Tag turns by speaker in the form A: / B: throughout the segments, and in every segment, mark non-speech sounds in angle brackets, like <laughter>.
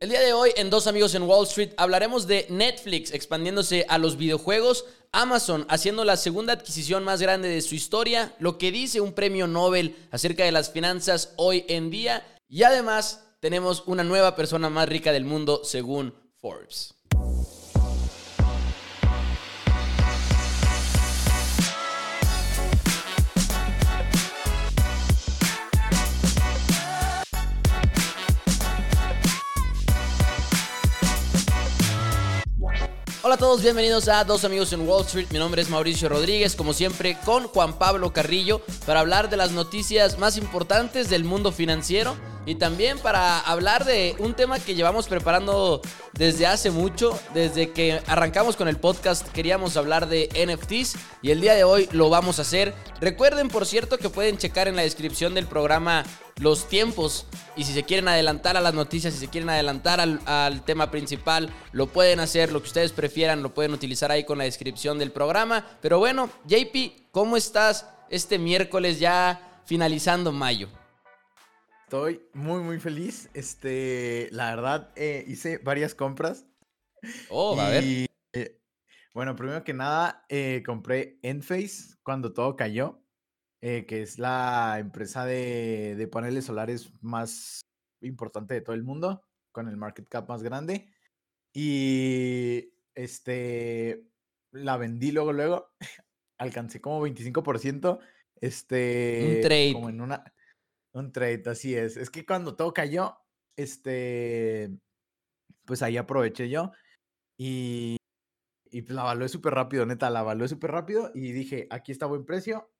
A: El día de hoy en Dos Amigos en Wall Street hablaremos de Netflix expandiéndose a los videojuegos, Amazon haciendo la segunda adquisición más grande de su historia, lo que dice un premio Nobel acerca de las finanzas hoy en día y además tenemos una nueva persona más rica del mundo según Forbes. Hola a todos, bienvenidos a Dos Amigos en Wall Street. Mi nombre es Mauricio Rodríguez, como siempre, con Juan Pablo Carrillo, para hablar de las noticias más importantes del mundo financiero y también para hablar de un tema que llevamos preparando desde hace mucho, desde que arrancamos con el podcast queríamos hablar de NFTs y el día de hoy lo vamos a hacer. Recuerden por cierto que pueden checar en la descripción del programa los tiempos y si se quieren adelantar a las noticias, si se quieren adelantar al, tema principal, lo pueden hacer, lo que ustedes prefieran, lo pueden utilizar ahí con la descripción del programa. Pero bueno, JP, ¿cómo estás este miércoles ya finalizando mayo?
B: Estoy muy, muy feliz. Este, la verdad, eh, hice varias compras.
A: Oh, a ver.
B: Eh, bueno, primero que nada, eh, compré Enphase cuando todo cayó, que es la empresa de, de, paneles solares más importante de todo el mundo, con el market cap más grande. Y este, la vendí luego, luego. <laughs> Alcancé como 25%. Este,
A: un trade.
B: Como en una un trade, así es. Es que cuando todo cayó, este, pues ahí aproveché yo y, y pues la evalué súper rápido, neta, la evalué súper rápido y dije, aquí está buen precio,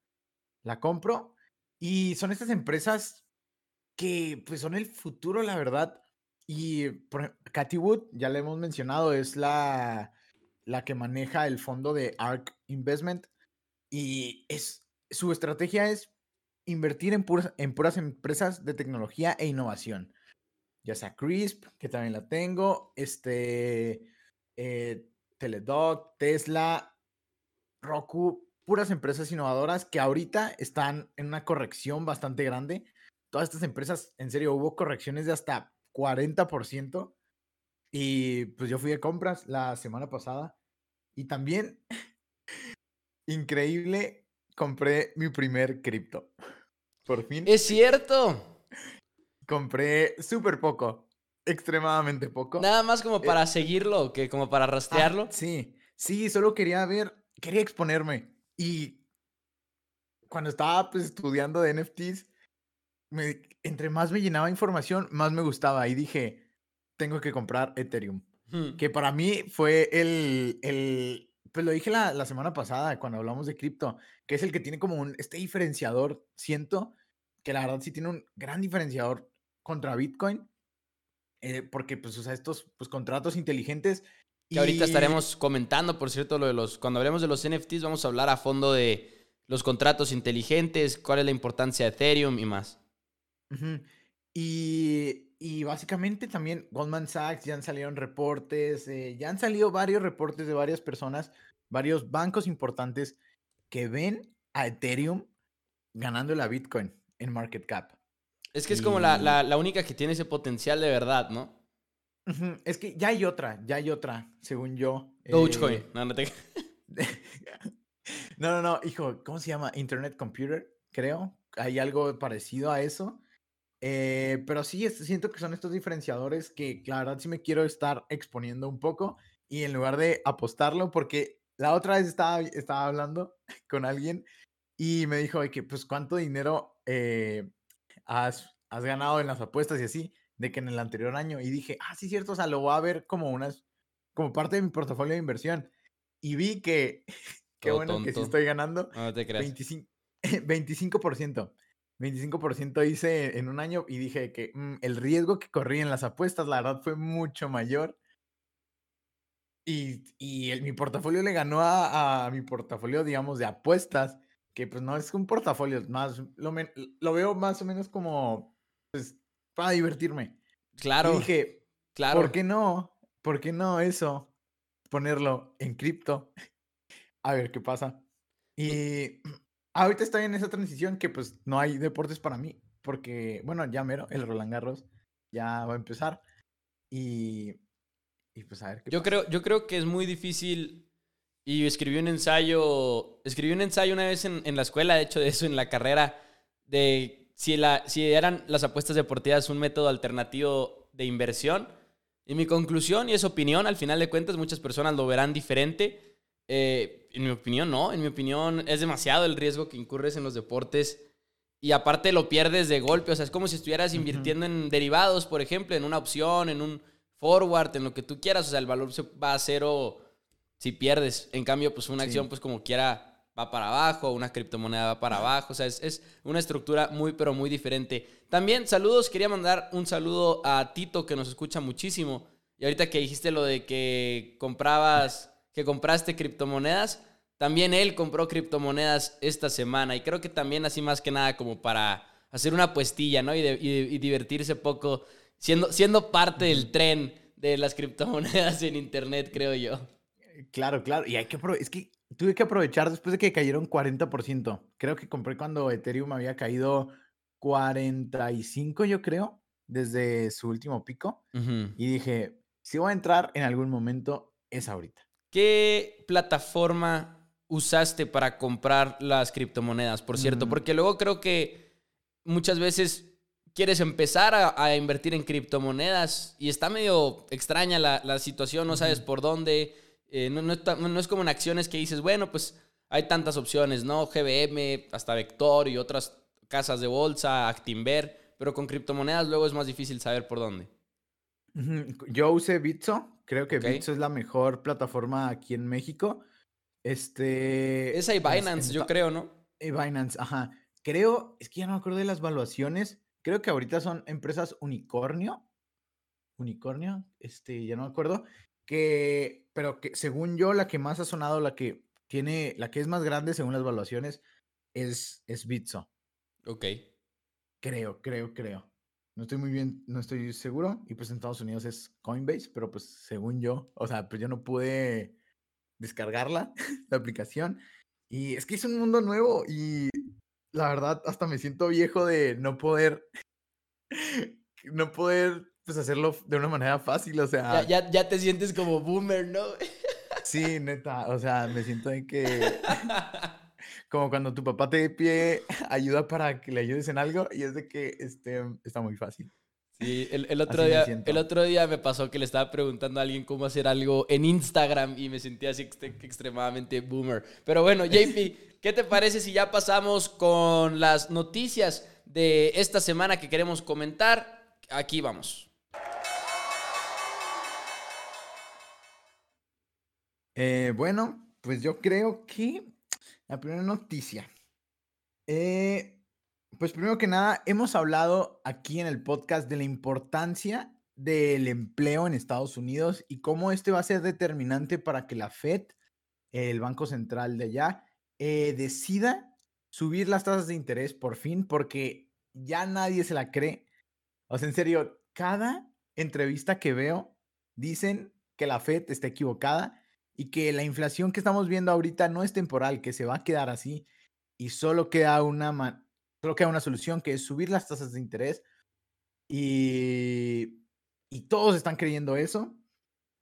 B: la compro. Y son estas empresas que pues son el futuro, la verdad. Y por, Cathy Wood, ya le hemos mencionado, es la, la que maneja el fondo de ARK Investment. Y es, su estrategia es invertir en puras, empresas de tecnología e innovación. Ya sea Crisp, que también la tengo, este, eh, Teledog, Tesla, Roku, puras empresas innovadoras que ahorita están en una corrección bastante grande. Todas estas empresas, en serio, hubo correcciones de hasta 40%. Y pues yo fui de compras la semana pasada. Y también, <laughs> increíble, compré mi primer cripto. Por fin.
A: Es cierto.
B: Compré súper poco. Extremadamente poco.
A: Nada más como para eh, seguirlo, que como para rastrearlo.
B: sí, sí, solo quería ver, quería exponerme. Y cuando estaba pues, estudiando de NFTs, me, entre más me llenaba información, más me gustaba. Y dije, tengo que comprar Ethereum. Hmm. Que para mí fue el, el pues lo dije la, semana pasada cuando hablamos de cripto, que es el que tiene como un, este diferenciador, siento que la verdad sí tiene un gran diferenciador contra Bitcoin, eh, porque pues usa estos pues, contratos inteligentes.
A: Que ahorita estaremos comentando, por cierto, lo de los, cuando hablemos de los NFTs vamos a hablar a fondo de los contratos inteligentes, cuál es la importancia de Ethereum y más.
B: Y y básicamente también Goldman Sachs, ya han salido reportes, eh, ya han salido varios reportes de varias personas, varios bancos importantes que ven a Ethereum ganando la Bitcoin en market cap.
A: Es que es como la, única que tiene ese potencial de verdad, ¿no?
B: Es que ya hay otra, ya hay otra, según yo.
A: Dogecoin. Eh, no, no, <laughs>
B: no, no, no, hijo, ¿cómo se llama? Internet Computer, creo. Hay algo parecido a eso. Eh, pero sí, siento que son estos diferenciadores que, la verdad, sí me quiero estar exponiendo un poco y en lugar de apostarlo, porque la otra vez estaba, estaba hablando <laughs> con alguien y me dijo que, pues, ¿cuánto dinero eh, has, has ganado en las apuestas y así? De que en el anterior año. Y dije, ah, sí, cierto, o sea, lo voy a ver como unas, como parte de mi portafolio de inversión. Y vi que, <laughs> qué bueno que sí estoy ganando.
A: No te creas.
B: 25%. 25%. 25% hice en un año y dije que mm, el riesgo que corrí en las apuestas, la verdad, fue mucho mayor. Y, mi portafolio le ganó a, mi portafolio, digamos, de apuestas, que pues no es un portafolio, más lo, lo veo más o menos como pues, para divertirme.
A: Claro.
B: Y dije, claro. ¿por qué no? ¿Por qué no eso? Ponerlo en cripto. A ver qué pasa. Y <clears throat> ahorita estoy en esa transición que pues no hay deportes para mí, porque, bueno, ya mero, el Roland Garros ya va a empezar. Y, y pues a ver qué
A: yo creo, yo creo que es muy difícil. Y escribí un ensayo. Escribí un ensayo una vez en, en la escuela, de hecho, de eso, en la carrera, de si, la, si eran las apuestas deportivas un método alternativo de inversión. Y mi conclusión, y es opinión, al final de cuentas, muchas personas lo verán diferente. Eh, en mi opinión, no. En mi opinión, es demasiado el riesgo que incurres en los deportes. Y aparte lo pierdes de golpe. O sea, es como si estuvieras invirtiendo en derivados, por ejemplo, en una opción, en un forward, en lo que tú quieras. O sea, el valor se va a cero si pierdes. En cambio, pues una acción, pues como quiera, va para abajo, una criptomoneda va para abajo. O sea, es, es, una estructura muy, pero muy diferente. También, saludos. Quería mandar un saludo a Tito, que nos escucha muchísimo. Y ahorita que dijiste lo de que comprabas, que compraste criptomonedas, también él compró criptomonedas esta semana y creo que también así más que nada como para hacer una puestilla, ¿no? Y, y, divertirse poco, siendo, siendo parte del tren de las criptomonedas en Internet, creo yo.
B: Claro, claro. Y hay que es que tuve que aprovechar después de que cayeron 40%. Creo que compré cuando Ethereum había caído 45, yo creo, desde su último pico. Y dije, si voy a entrar en algún momento, es ahorita.
A: ¿Qué plataforma usaste para comprar las criptomonedas, por cierto? Porque luego creo que muchas veces quieres empezar a, invertir en criptomonedas y está medio extraña la, situación, no sabes por dónde. Eh, no, no, es como en acciones que dices, bueno, pues hay tantas opciones, ¿no? GBM, hasta Vector y otras casas de bolsa, Actinver, pero con criptomonedas luego es más difícil saber por dónde.
B: Yo usé Bitso, creo que Bitso es la mejor plataforma aquí en México. Este.
A: Esa y Binance, yo creo, ¿no?
B: Y Binance, ajá. Creo, es que ya no me acuerdo de las valuaciones. Creo que ahorita son empresas unicornio. Unicornio, este, ya no me acuerdo. Que, pero que según yo, la que más ha sonado, la que tiene, la que es más grande según las valuaciones, es, es Bitso.
A: Ok.
B: Creo, creo, creo. No estoy muy bien, no estoy seguro. Y pues en Estados Unidos es Coinbase, pero pues según yo, o sea, pues yo no pude descargarla, <laughs> la aplicación. Y es que es un mundo nuevo y la verdad hasta me siento viejo de no poder, <laughs> no poder pues hacerlo de una manera fácil, o sea.
A: Ya, ya, te sientes como boomer, ¿no? <laughs>
B: sí, neta, o sea, me siento en que... Como cuando tu papá te pide ayuda para que le ayudes en algo y es de que este, está muy fácil.
A: Sí, el, otro día, el otro día me pasó que le estaba preguntando a alguien cómo hacer algo en Instagram y me sentía así extremadamente boomer. Pero bueno, <laughs> JP, ¿qué te parece si ya pasamos con las noticias de esta semana que queremos comentar? Aquí vamos.
B: Eh, bueno, pues yo creo que la primera noticia. Eh, pues primero que nada, hemos hablado aquí en el podcast de la importancia del empleo en Estados Unidos y cómo este va a ser determinante para que la Fed, el Banco Central de allá, eh, decida subir las tasas de interés por fin, porque ya nadie se la cree. O sea, en serio, cada entrevista que veo dicen que la Fed está equivocada y que la inflación que estamos viendo ahorita no es temporal, que se va a quedar así y solo queda una, Solo queda una solución que es subir las tasas de interés y, y todos están creyendo eso.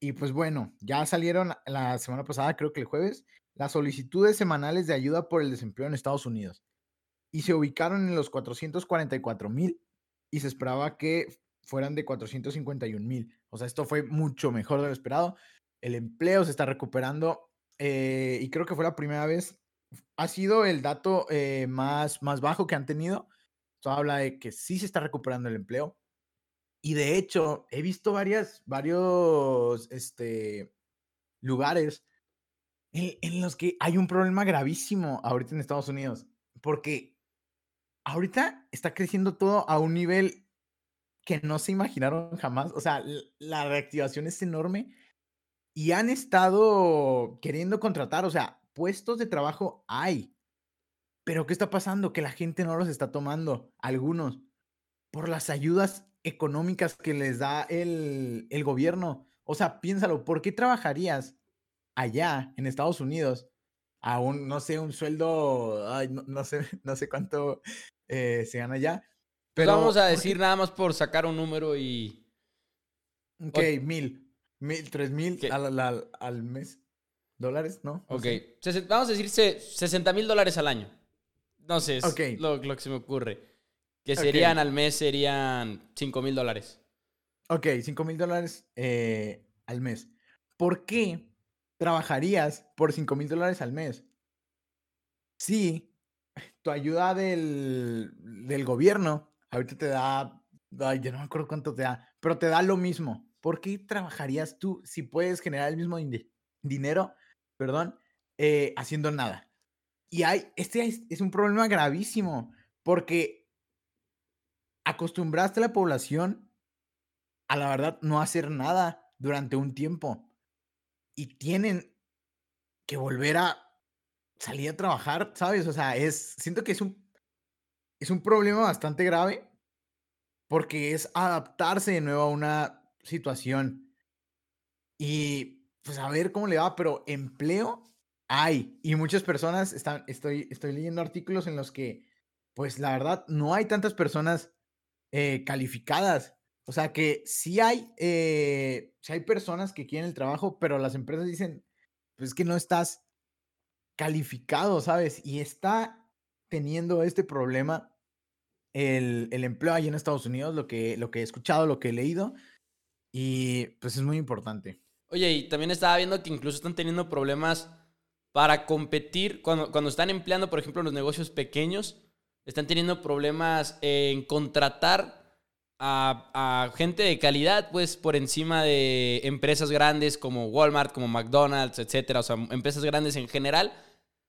B: Y pues bueno, ya salieron la semana pasada, creo que el jueves, las solicitudes semanales de ayuda por el desempleo en Estados Unidos. Y se ubicaron en los 444 mil y se esperaba que fueran de 451 mil. O sea, esto fue mucho mejor de lo esperado. El empleo se está recuperando eh, y creo que fue la primera vez ha sido el dato eh, más, más bajo que han tenido. Esto habla de que sí se está recuperando el empleo. Y de hecho, he visto varias, varios este, lugares en, en, los que hay un problema gravísimo ahorita en Estados Unidos. Porque ahorita está creciendo todo a un nivel que no se imaginaron jamás. O sea, la reactivación es enorme. Y han estado queriendo contratar, o sea, puestos de trabajo hay. Pero ¿qué está pasando? Que la gente no los está tomando, algunos, por las ayudas económicas que les da el, el gobierno. O sea, piénsalo, ¿por qué trabajarías allá en Estados Unidos a un, no sé, un sueldo, no, sé, <laughs> no sé cuánto eh, se gana allá?
A: Pues pero vamos a decir nada más por sacar un número y
B: Ok, mil. Mil, tres mil al, al, al, mes. ¿Dólares? ¿No?
A: ok. Vamos a decir 60 mil dólares al año. No sé, es lo, que se me ocurre. Que serían al mes, serían 5 mil dólares.
B: Ok, 5 mil dólares eh, al mes. ¿Por qué trabajarías por 5 mil dólares al mes? Si tu ayuda del, del gobierno ahorita te da, ay, ya no me acuerdo cuánto te da, pero te da lo mismo. ¿Por qué trabajarías tú si puedes generar el mismo dinero, perdón, eh, haciendo nada? Y hay, este es un problema gravísimo, porque acostumbraste a la población a la verdad no hacer nada durante un tiempo. Y tienen que volver a salir a trabajar, ¿sabes? O sea, es, siento que es un, es un problema bastante grave porque es adaptarse de nuevo a una situación y pues a ver cómo le va, pero empleo hay, y muchas personas están, estoy, estoy leyendo artículos en los que, pues la verdad, no hay tantas personas eh, calificadas. O sea que sí hay, eh, sí hay personas que quieren el trabajo, pero las empresas dicen, pues que no estás calificado, ¿sabes? Y está teniendo este problema el, el empleo ahí en Estados Unidos, lo que, lo que he escuchado, lo que he leído, y pues es muy importante.
A: Oye, y también estaba viendo que incluso están teniendo problemas para competir, cuando, cuando están empleando, por ejemplo, los negocios pequeños, están teniendo problemas en contratar a, gente de calidad, pues por encima de empresas grandes como Walmart, como McDonald's, etcétera, o sea, empresas grandes en general,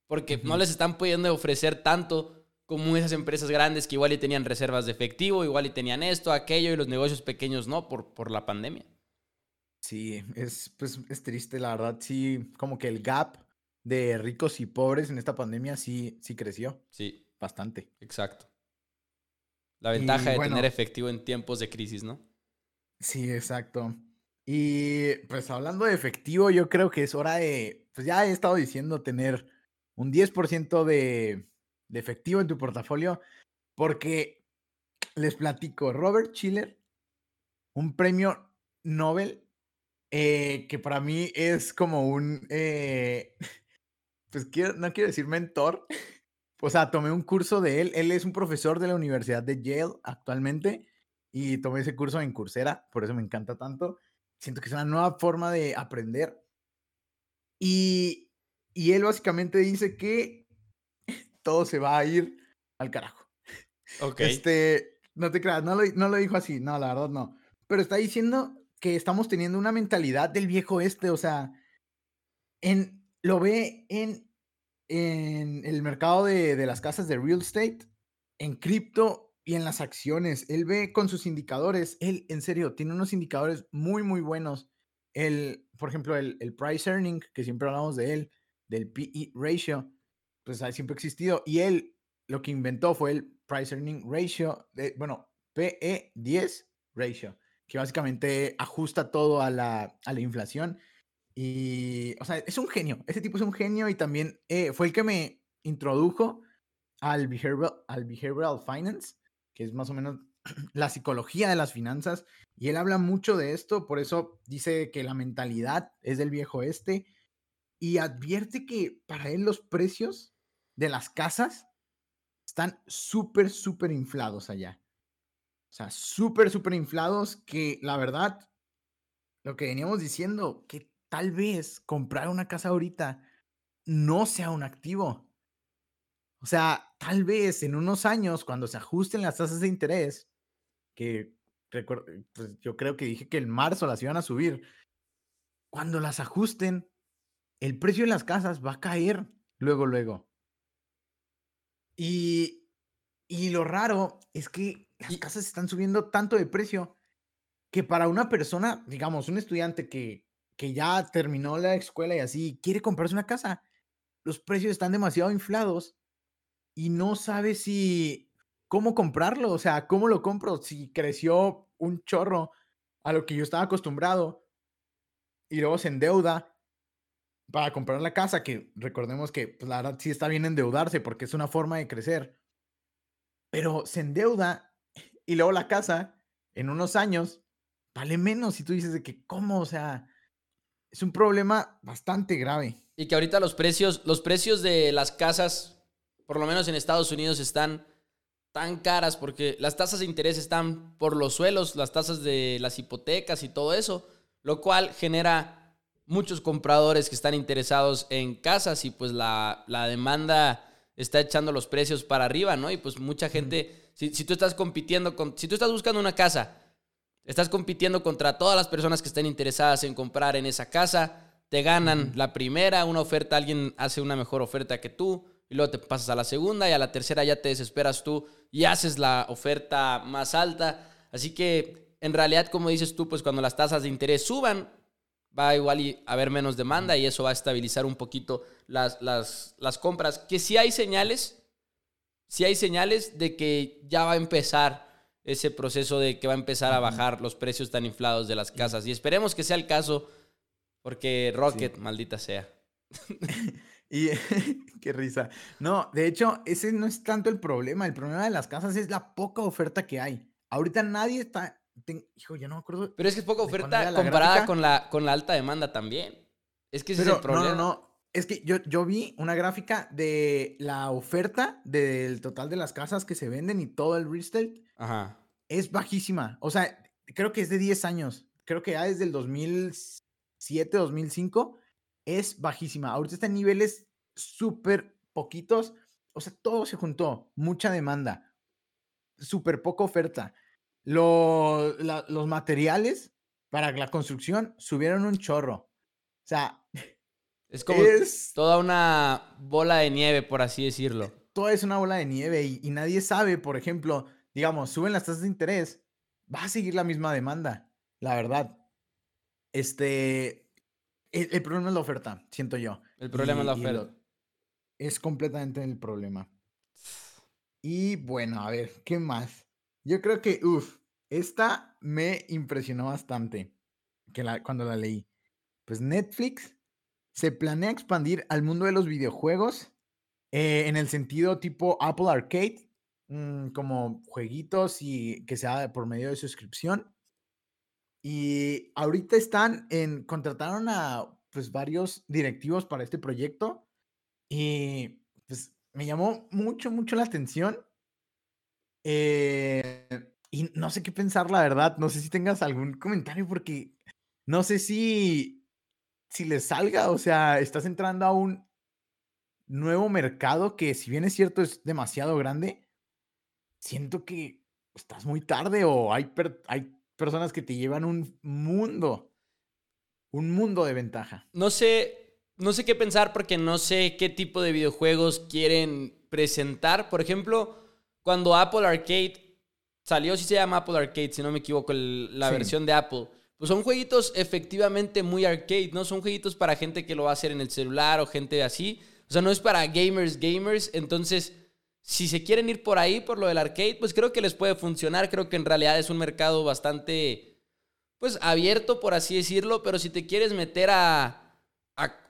A: porque no les están pudiendo ofrecer tanto como esas empresas grandes que igual y tenían reservas de efectivo, igual y tenían esto, aquello, y los negocios pequeños no, por, por la pandemia.
B: Sí, es, pues, es triste, la verdad, sí, como que el gap de ricos y pobres en esta pandemia sí, sí creció.
A: Sí.
B: Bastante.
A: Exacto. La ventaja de tener efectivo en tiempos de crisis, ¿no?
B: Sí, exacto. Y pues hablando de efectivo, yo creo que es hora de, pues ya he estado diciendo tener un 10% de, de efectivo en tu portafolio, porque les platico, Robert Schiller, un premio Nobel, eh, que para mí es como un, eh, <laughs> pues quiero, no quiero decir mentor, o sea, tomé un curso de él, él es un profesor de la Universidad de Yale actualmente y tomé ese curso en Coursera, por eso me encanta tanto, siento que es una nueva forma de aprender y, y él básicamente dice que todo se va a ir al carajo. <laughs>
A: Ok.
B: Este, no te creas, no lo, no lo dijo así, no, la verdad no, pero está diciendo que estamos teniendo una mentalidad del viejo este, o sea, en, lo ve en, en el mercado de, de, las casas de real estate, en cripto y en las acciones. Él ve con sus indicadores, él en serio tiene unos indicadores muy, muy buenos. El, por ejemplo, el, el price earning, que siempre hablamos de él, del PE ratio, pues ha siempre existido. Y él lo que inventó fue el price earning ratio, de, bueno, PE10 ratio, que básicamente ajusta todo a la, a la inflación y, o sea, es un genio. Ese tipo es un genio y también eh, fue el que me introdujo al behavioral, al behavioral finance, que es más o menos <clears throat> la psicología de las finanzas. Y él habla mucho de esto, por eso dice que la mentalidad es del viejo este. Y advierte que para él los precios de las casas están súper, súper inflados allá. O sea, súper, súper inflados que la verdad, lo que veníamos diciendo, que tal vez comprar una casa ahorita no sea un activo. O sea, tal vez en unos años, cuando se ajusten las tasas de interés, que pues yo creo que dije que en marzo las iban a subir, cuando las ajusten, el precio de las casas va a caer luego, luego. Y, y lo raro es que las casas están subiendo tanto de precio que para una persona, digamos, un estudiante que, que ya terminó la escuela y así quiere comprarse una casa, los precios están demasiado inflados y no sabe si cómo comprarlo, o sea, cómo lo compro, si creció un chorro a lo que yo estaba acostumbrado y luego se endeuda para comprar la casa, que recordemos que pues, la verdad sí está bien endeudarse porque es una forma de crecer, pero se endeuda y luego la casa en unos años vale menos. Y tú dices de que, ¿cómo? O sea, es un problema bastante grave.
A: Y que ahorita los precios, los precios de las casas, por lo menos en Estados Unidos, están tan caras porque las tasas de interés están por los suelos, las tasas de las hipotecas y todo eso, lo cual genera muchos compradores que están interesados en casas y pues la, la demanda está echando los precios para arriba, ¿no? Y pues mucha gente, si, si, tú estás compitiendo con, si tú estás buscando una casa, estás compitiendo contra todas las personas que estén interesadas en comprar en esa casa, te ganan la primera, una oferta, alguien hace una mejor oferta que tú, y luego te pasas a la segunda y a la tercera ya te desesperas tú y haces la oferta más alta. Así que en realidad, como dices tú, pues cuando las tasas de interés suban, va igual a haber menos demanda y eso va a estabilizar un poquito las, las, las compras. Que sí hay señales, sí hay señales de que ya va a empezar ese proceso de que va a empezar a bajar los precios tan inflados de las casas. Y esperemos que sea el caso, porque Rocket, maldita sea. <laughs>
B: y <laughs> qué risa. No, de hecho, ese no es tanto el problema. El problema de las casas es la poca oferta que hay. Ahorita nadie está hijo, ya no me acuerdo.
A: Pero es que es poca oferta comparada con la, con la alta demanda también. Es que ese es el problema.
B: No, no, no. Es que yo, yo vi una gráfica de la oferta del total de las casas que se venden y todo el resale. Ajá. Es bajísima. O sea, creo que es de 10 años. Creo que ya desde el 2007, 2005 es bajísima. Ahorita está en niveles súper poquitos. O sea, todo se juntó. Mucha demanda. Súper poca oferta los materiales para la construcción subieron un chorro. O sea,
A: es como toda una bola de nieve, por así decirlo.
B: Todo es una bola de nieve y, nadie sabe, por ejemplo, digamos, suben las tasas de interés, va a seguir la misma demanda, la verdad. Este, el, problema es la oferta, siento yo.
A: El problema es la oferta.
B: es completamente el problema. <sighs> Y bueno, a ver, ¿qué más? Yo creo que, uff, esta me impresionó bastante que la, cuando la leí. Pues Netflix se planea expandir al mundo de los videojuegos eh, en el sentido tipo Apple Arcade, mm, como jueguitos y que sea por medio de suscripción. Y ahorita están en, contrataron a pues varios directivos para este proyecto y pues me llamó mucho, mucho la atención. Eh, y no sé qué pensar, la verdad. No sé si tengas algún comentario porque no sé si, si les salga. O sea, estás entrando a un nuevo mercado que si bien es cierto es demasiado grande, siento que estás muy tarde o hay, hay personas que te llevan un mundo, un mundo de ventaja.
A: No sé, no sé qué pensar porque no sé qué tipo de videojuegos quieren presentar. Por ejemplo, cuando Apple Arcade Salió, si se llama Apple Arcade, si no me equivoco, la versión de Apple. Pues son jueguitos efectivamente muy arcade, ¿no? Son jueguitos para gente que lo va a hacer en el celular o gente así. O sea, no es para gamers, gamers. Entonces, si se quieren ir por ahí, por lo del arcade, pues creo que les puede funcionar. Creo que en realidad es un mercado bastante, pues, abierto, por así decirlo. Pero si te quieres meter a,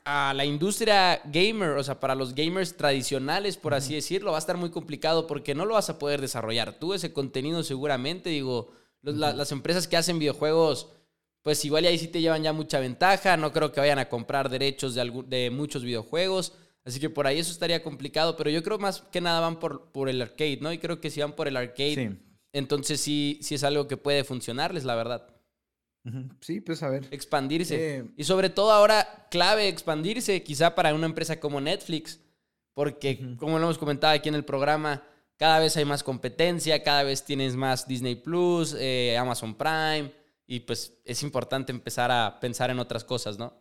A: a, la industria gamer, o sea, para los gamers tradicionales, por así decirlo, va a estar muy complicado porque no lo vas a poder desarrollar tú ese contenido seguramente. Digo, las empresas que hacen videojuegos, pues igual ahí sí te llevan ya mucha ventaja. No creo que vayan a comprar derechos de, de muchos videojuegos. Así que por ahí eso estaría complicado, pero yo creo más que nada van por, por el arcade, ¿no? Y creo que si van por el arcade, entonces sí, sí es algo que puede funcionarles, la verdad.
B: Sí, pues a ver.
A: Expandirse. Eh, y sobre todo ahora, clave expandirse, quizá para una empresa como Netflix, porque como lo hemos comentado aquí en el programa, cada vez hay más competencia, cada vez tienes más Disney Plus, eh, Amazon Prime, y pues es importante empezar a pensar en otras cosas, ¿no?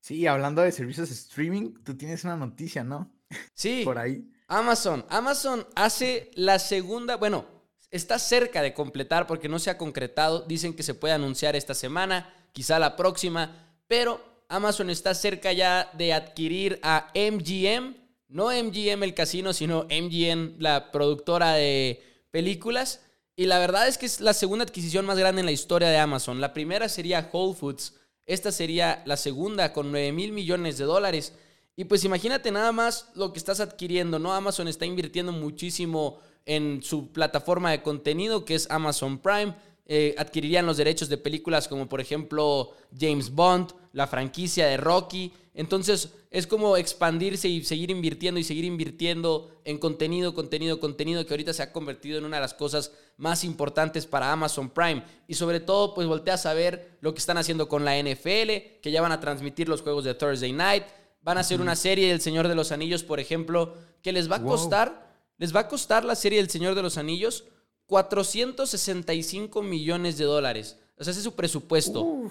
B: Sí, hablando de servicios de streaming, tú tienes una noticia, ¿no?
A: Sí. <laughs>
B: Por ahí.
A: Amazon. Amazon hace la segunda, bueno, está cerca de completar porque no se ha concretado. Dicen que se puede anunciar esta semana, quizá la próxima, pero Amazon está cerca ya de adquirir a MGM, no MGM el casino, sino MGM la productora de películas. Y la verdad es que es la segunda adquisición más grande en la historia de Amazon. La primera sería Whole Foods. Esta sería la segunda con 9 mil millones de dólares. Y pues imagínate nada más lo que estás adquiriendo, ¿no? Amazon está invirtiendo muchísimo en su plataforma de contenido que es Amazon Prime. eh, adquirirían los derechos de películas como por ejemplo James Bond, la franquicia de Rocky. Entonces es como expandirse y seguir invirtiendo y seguir invirtiendo en contenido, contenido, contenido que ahorita se ha convertido en una de las cosas más importantes para Amazon Prime. Y sobre todo pues volteas a ver lo que están haciendo con la NFL, que ya van a transmitir los juegos de Thursday Night. Van a hacer una serie del Señor de los Anillos, por ejemplo, que les va a costar, les va a costar la serie del Señor de los Anillos 465 millones de dólares. O sea, ese es su presupuesto.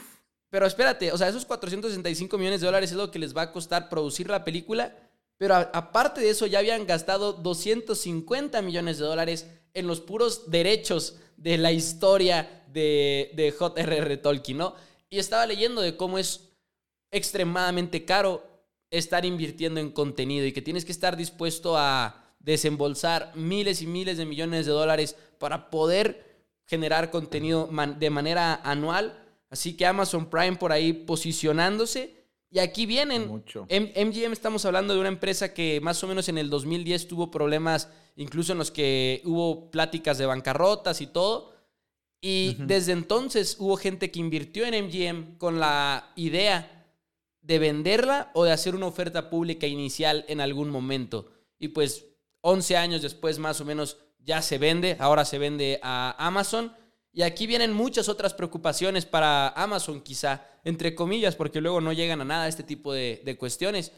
A: Pero espérate, o sea, esos 465 millones de dólares es lo que les va a costar producir la película. Pero aparte de eso, ya habían gastado 250 millones de dólares en los puros derechos de la historia de, de J.R.R. Tolkien, ¿no? Y estaba leyendo de cómo es extremadamente caro estar invirtiendo en contenido y que tienes que estar dispuesto a desembolsar miles y miles de millones de dólares para poder generar contenido de manera anual. Así que Amazon Prime por ahí posicionándose. Y aquí vienen. Mucho. MGM estamos hablando de una empresa que más o menos en el 2010 tuvo problemas, incluso en los que hubo pláticas de bancarrotas y todo. Y desde entonces hubo gente que invirtió en MGM con la idea de venderla o de hacer una oferta pública inicial en algún momento. Y pues 11 años después más o menos ya se vende, ahora se vende a Amazon. Y aquí vienen muchas otras preocupaciones para Amazon, quizá, entre comillas, porque luego no llegan a nada este tipo de, cuestiones.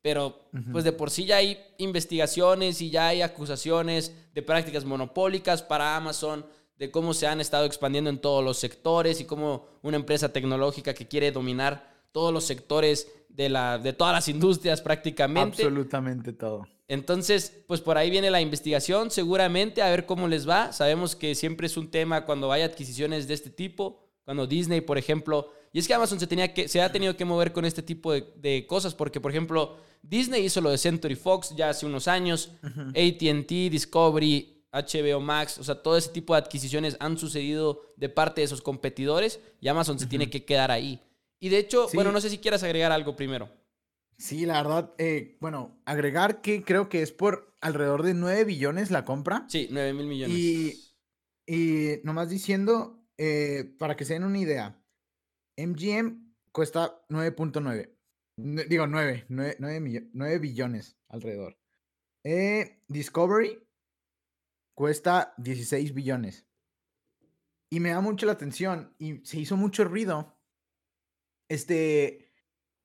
A: Pero, pues de por sí ya hay investigaciones y ya hay acusaciones de prácticas monopólicas para Amazon, de cómo se han estado expandiendo en todos los sectores y cómo una empresa tecnológica que quiere dominar todos los sectores de, la, de todas las industrias prácticamente.
B: Absolutamente todo.
A: Entonces, pues por ahí viene la investigación, seguramente, a ver cómo les va. Sabemos que siempre es un tema cuando hay adquisiciones de este tipo, cuando Disney, por ejemplo, y es que Amazon se, tenía que, se ha tenido que mover con este tipo de, cosas, porque, por ejemplo, Disney hizo lo de Century Fox ya hace unos años, ATT, Discovery, HBO Max, o sea, todo ese tipo de adquisiciones han sucedido de parte de esos competidores y Amazon se tiene que quedar ahí. Y de hecho, bueno, no sé si quieras agregar algo primero.
B: Sí, la verdad, eh, bueno, agregar que creo que es por alrededor de 9 billones la compra.
A: Sí, 9 mil millones.
B: Y, y nomás diciendo, eh, para que se den una idea, MGM cuesta 9.9. Digo, 9, 9, billones alrededor. Eh, Discovery cuesta 16 billones. Y me da mucho la atención y se hizo mucho ruido. Este,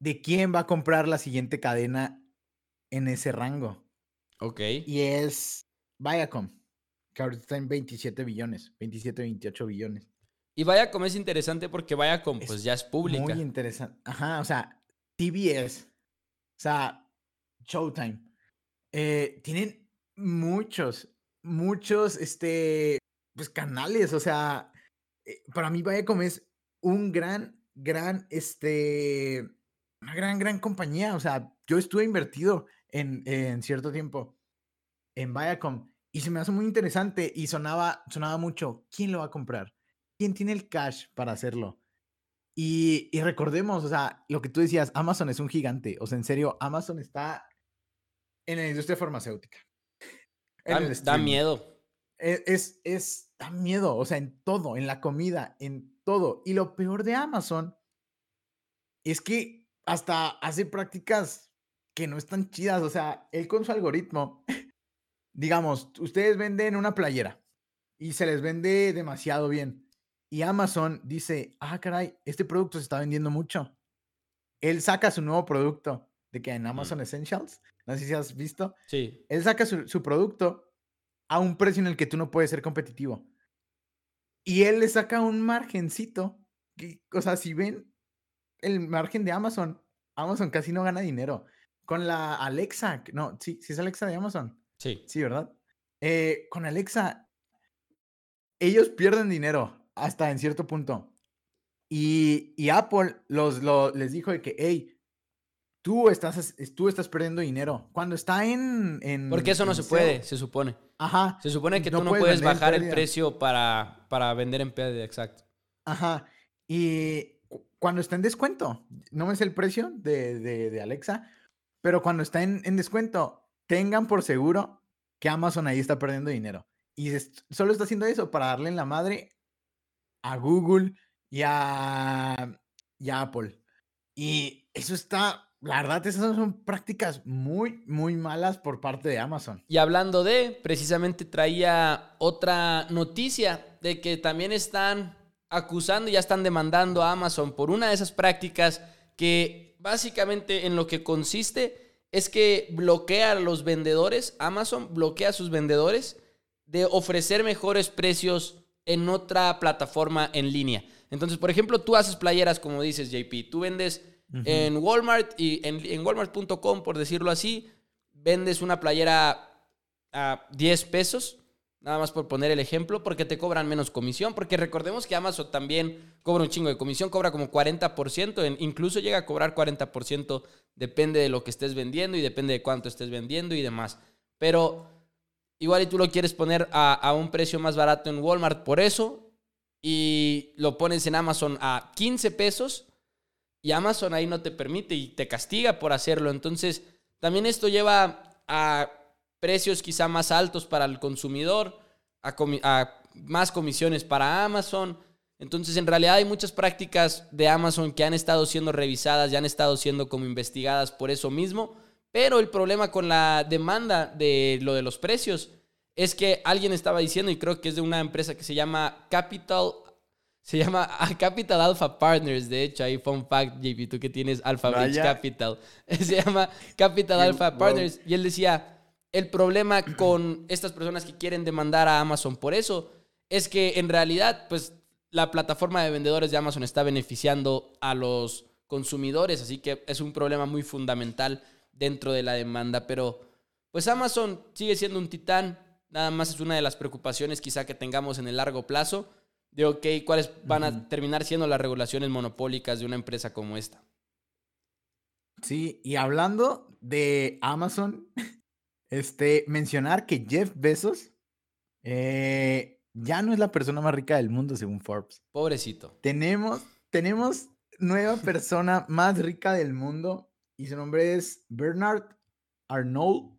B: de quién va a comprar la siguiente cadena en ese rango.
A: Ok.
B: Y es Viacom, que ahorita está en 27 billones, 27, 28 billones.
A: Y Viacom es interesante porque Viacom pues ya es pública.
B: Muy interesante. Ajá, o sea, TBS, o sea, Showtime. Eh, tienen muchos, muchos, este, pues canales, o sea, eh, para mí Viacom es un gran, gran, este, una gran, gran compañía. O sea, yo estuve invertido en, en cierto tiempo en Viacom y se me hace muy interesante y sonaba, sonaba mucho, ¿quién lo va a comprar? ¿Quién tiene el cash para hacerlo? Y, y, recordemos, o sea, lo que tú decías, Amazon es un gigante. O sea, en serio, Amazon está en la industria farmacéutica.
A: Da, miedo.
B: Es, es, es, da miedo, o sea, en todo, en la comida, en todo. Y lo peor de Amazon es que hasta hace prácticas que no están chidas. O sea, él con su algoritmo, <laughs> digamos, ustedes venden una playera y se les vende demasiado bien. Y Amazon dice, ah, caray, este producto se está vendiendo mucho. Él saca su nuevo producto de que en Amazon Essentials, no sé si has visto.
A: Sí.
B: Él saca su, su producto a un precio en el que tú no puedes ser competitivo. Y él le saca un margencito. Que, o sea, si ven, el margen de Amazon. Amazon casi no gana dinero. Con la Alexa, no, sí, sí es Alexa de Amazon.
A: Sí.
B: Sí, ¿verdad? Eh, con Alexa, ellos pierden dinero hasta en cierto punto. Y, y Apple los, les dijo de que, hey, tú estás, tú estás perdiendo dinero. Cuando está en... en
A: Porque eso no se puede, se supone.
B: Ajá.
A: Se supone que tú no puedes, bajar el precio para, para vender en pérdida, exacto.
B: Ajá. Y cuando está en descuento, no es el precio de, Alexa, pero cuando está en, descuento, tengan por seguro que Amazon ahí está perdiendo dinero. Y solo está haciendo eso para darle en la madre a Google y a Apple. Y eso está, la verdad, esas son prácticas muy, muy malas por parte de Amazon.
A: Y hablando de, precisamente traía otra noticia de que también están acusando y ya están demandando a Amazon por una de esas prácticas que básicamente en lo que consiste es que bloquea a los vendedores, Amazon bloquea a sus vendedores de ofrecer mejores precios en otra plataforma en línea. Entonces, por ejemplo, tú haces playeras, como dices, JP, tú vendes en Walmart y en, en walmart.com, por decirlo así, vendes una playera a 10 pesos Nada más por poner el ejemplo, porque te cobran menos comisión, porque recordemos que Amazon también cobra un chingo de comisión, cobra como 40%, incluso llega a cobrar 40%, depende de lo que estés vendiendo y depende de cuánto estés vendiendo y demás. Pero igual y tú lo quieres poner a, a un precio más barato en Walmart por eso y lo pones en Amazon a 15 pesos y Amazon ahí no te permite y te castiga por hacerlo. Entonces, también esto lleva a precios quizá más altos para el consumidor, a, más comisiones para Amazon. Entonces, en realidad hay muchas prácticas de Amazon que han estado siendo revisadas y han estado siendo como investigadas por eso mismo. Pero el problema con la demanda de lo de los precios es que alguien estaba diciendo, y creo que es de una empresa que se llama Capital, se llama <laughs> Capital Alpha Partners, de hecho, ahí fun fact, JP, tú que tienes Alpha Capital, <laughs> se llama Capital Alpha Partners, y él decía, el problema con estas personas que quieren demandar a Amazon por eso es que en realidad, pues la plataforma de vendedores de Amazon está beneficiando a los consumidores, así que es un problema muy fundamental dentro de la demanda. Pero, pues Amazon sigue siendo un titán, nada más es una de las preocupaciones quizá que tengamos en el largo plazo de, ok, cuáles van a terminar siendo las regulaciones monopólicas de una empresa como esta.
B: Sí, y hablando de Amazon, Este, mencionar que Jeff Bezos eh, ya no es la persona más rica del mundo, según Forbes.
A: Pobrecito.
B: Tenemos, tenemos nueva persona <laughs> más rica del mundo y su nombre es Bernard Arnault,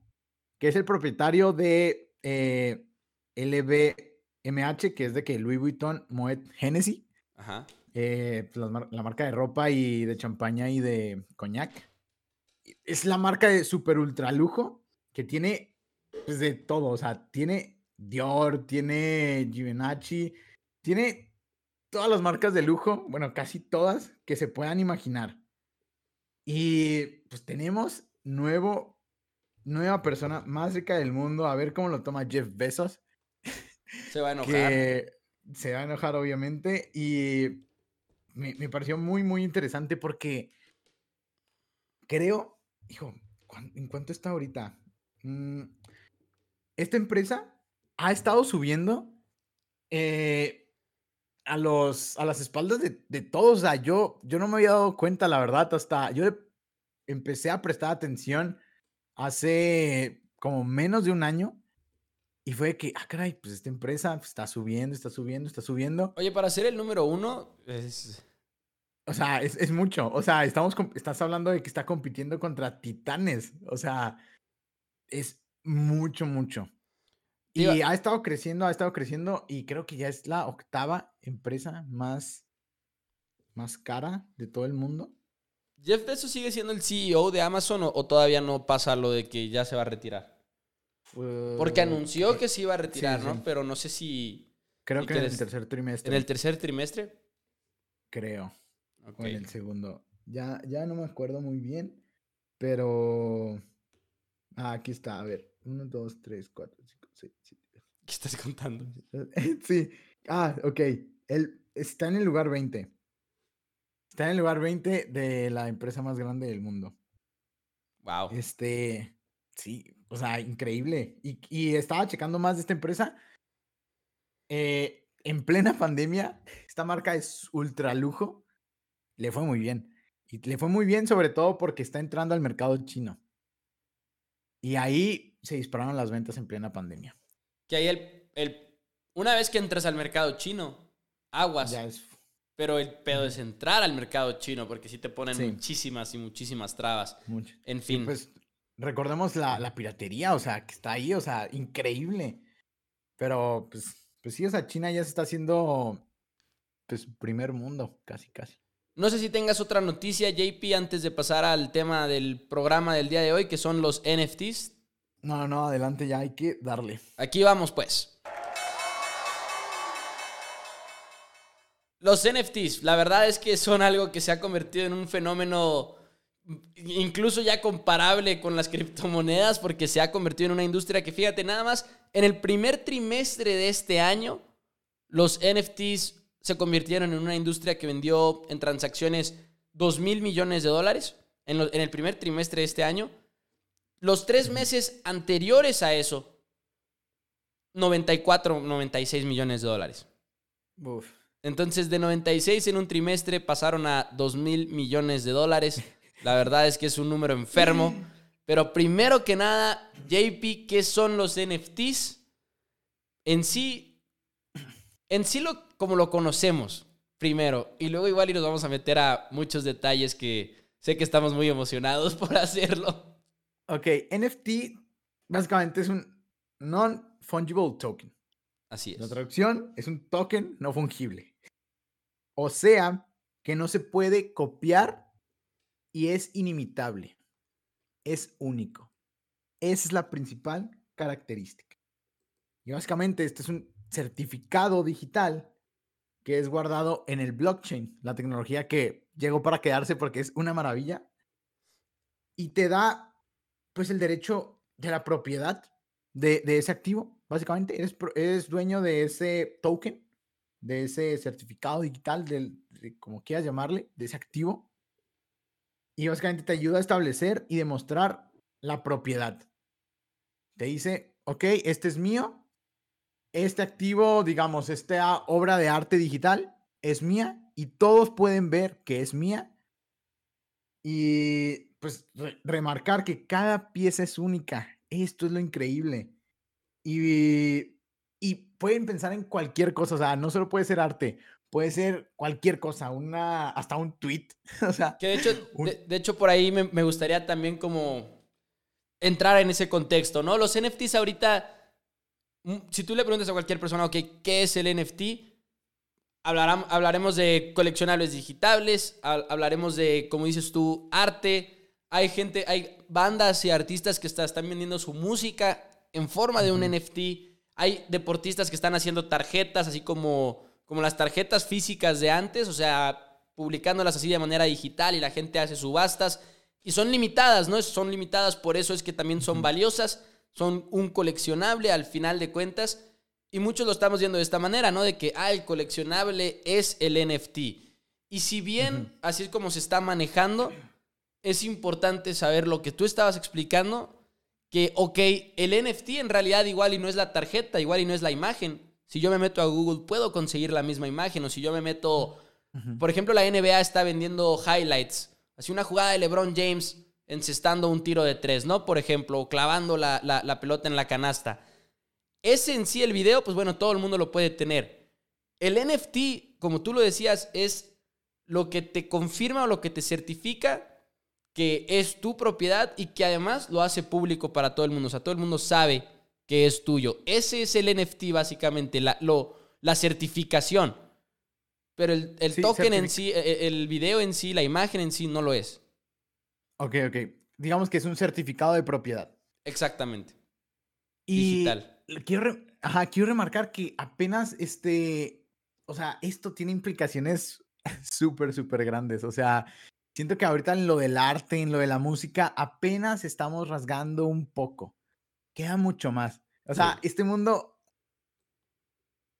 B: que es el propietario de eh, LVMH, que es de que Louis Vuitton, Moet, Hennessy. Ajá. Eh, pues, la, marca de ropa y de champaña y de coñac. Es la marca de super ultra lujo que tiene pues, de todo, o sea, tiene Dior, tiene Givenchy, tiene todas las marcas de lujo, bueno, casi todas que se puedan imaginar. Y pues tenemos nuevo, nueva persona más rica del mundo, a ver cómo lo toma Jeff Bezos.
A: Se va a enojar.
B: se va a enojar, obviamente, y me, me pareció muy, muy interesante porque creo, hijo, ¿en cuánto está ahorita? Mm, esta empresa ha estado subiendo eh, a, los, a las espaldas de, todos. O sea, yo, yo no me había dado cuenta, la verdad, hasta yo empecé a prestar atención hace como menos de un año. Y fue que, ah, caray, pues esta empresa está subiendo, está subiendo, está subiendo.
A: Oye, para ser el número uno es...
B: O sea, es, es mucho. O sea, estamos, estás hablando de que está compitiendo contra titanes. O sea, es mucho, mucho. Y ha estado creciendo, ha estado creciendo y creo que ya es la octava empresa más, más cara de todo el mundo.
A: ¿Jeff Bezos sigue siendo el CEO de Amazon o, todavía no pasa lo de que ya se va a retirar? Porque anunció que se iba a retirar, ¿no? Pero no sé si...
B: Creo que en el tercer trimestre.
A: ¿En el tercer trimestre?
B: Creo. O en el segundo. Ya, ya no me acuerdo muy bien, pero... Ah, aquí está, a ver. 1, 2, 3, 4, 5, 6, 7.
A: ¿Qué estás contando? <laughs>
B: sí. Ah, ok. Él está en el lugar 20. Está en el lugar 20 de la empresa más grande del mundo.
A: Wow.
B: Este, sí, o sea, increíble. Y, y estaba checando más de esta empresa. Eh, en plena pandemia, esta marca es ultra lujo. Le fue muy bien. Y le fue muy bien sobre todo porque está entrando al mercado chino. Y ahí se dispararon las ventas en plena pandemia.
A: Que ahí el, el una vez que entras al mercado chino, aguas. Pero el pedo es entrar al mercado chino, porque sí te ponen muchísimas y muchísimas trabas. En fin.
B: pues recordemos la, la, piratería, o sea, que está ahí, o sea, increíble. Pero pues, pues sí, o sea, China ya se está haciendo pues, primer mundo, casi, casi.
A: No sé si tengas otra noticia, JP, antes de pasar al tema del programa del día de hoy, que son los NFTs.
B: No, no, adelante ya hay que darle.
A: Aquí vamos, pues. Los NFTs, la verdad es que son algo que se ha convertido en un fenómeno incluso ya comparable con las criptomonedas porque se ha convertido en una industria que, fíjate, nada más, en el primer trimestre de este año, los NFTs se convirtieron en una industria que vendió en transacciones 2 mil millones de dólares en, el primer trimestre de este año. Los tres meses anteriores a eso, 94, 96 millones de dólares. Entonces, de 96 en un trimestre pasaron a 2 mil millones de dólares. La verdad es que es un número enfermo. <laughs> Pero primero que nada, JP, ¿qué son los NFTs? En sí, en sí lo, como lo conocemos, primero. Y luego igual y nos vamos a meter a muchos detalles que sé que estamos muy emocionados <laughs> por hacerlo.
B: Ok, NFT básicamente es un non-fungible token.
A: Así es.
B: La traducción es un token no fungible. O sea, que no se puede copiar y es inimitable. Es único. Esa es la principal característica. Y básicamente este es un certificado digital que es guardado en el blockchain, la tecnología que llegó para quedarse porque es una maravilla y te da pues el derecho de la propiedad de, ese activo, básicamente. Eres, dueño de ese token, de ese certificado digital, del, de, como quieras llamarle, de ese activo. Y básicamente te ayuda a establecer y demostrar la propiedad. Te dice, ok, este es mío, este activo, digamos, esta obra de arte digital es mía y todos pueden ver que es mía. Y pues remarcar que cada pieza es única. Esto es lo increíble. Y, y pueden pensar en cualquier cosa, o sea, no solo puede ser arte, puede ser cualquier cosa, una, hasta un tweet. <laughs> o sea,
A: que de hecho, de, hecho por ahí me, me, gustaría también como entrar en ese contexto, ¿no? Los NFTs ahorita si tú le preguntas a cualquier persona, ok, ¿qué es el NFT? hablaremos de coleccionables digitales, hablaremos de, como dices tú, arte. Hay gente, hay bandas y artistas que están vendiendo su música en forma de un NFT. Hay deportistas que están haciendo tarjetas, así como, como las tarjetas físicas de antes, o sea, publicándolas así de manera digital y la gente hace subastas. Y son limitadas, ¿no? Son limitadas, por eso es que también son valiosas son un coleccionable al final de cuentas. Y muchos lo estamos viendo de esta manera, ¿no? De que, ah, el coleccionable es el NFT. Y si bien así es como se está manejando, es importante saber lo que tú estabas explicando, que, ok, el NFT en realidad igual y no es la tarjeta, igual y no es la imagen. Si yo me meto a Google, puedo conseguir la misma imagen. O si yo me meto, por ejemplo, la NBA está vendiendo highlights. Así una jugada de LeBron James encestando un tiro de tres, ¿no? Por ejemplo, clavando la, pelota en la canasta. Ese en sí el video, pues bueno, todo el mundo lo puede tener. El NFT, como tú lo decías, es lo que te confirma o lo que te certifica que es tu propiedad y que además lo hace público para todo el mundo. O sea, todo el mundo sabe que es tuyo. Ese es el NFT básicamente, la, lo, la certificación. Pero el, token en sí, e, e, el video en sí, la imagen en sí no lo es.
B: Ok, ok. Digamos que es un certificado de propiedad.
A: Exactamente.
B: Y Digital. Quiero, ajá, quiero remarcar que apenas este, o sea, esto tiene implicaciones <laughs> súper, súper grandes. O sea, siento que ahorita en lo del arte, en lo de la música, apenas estamos rasgando un poco. Queda mucho más. O sea, este mundo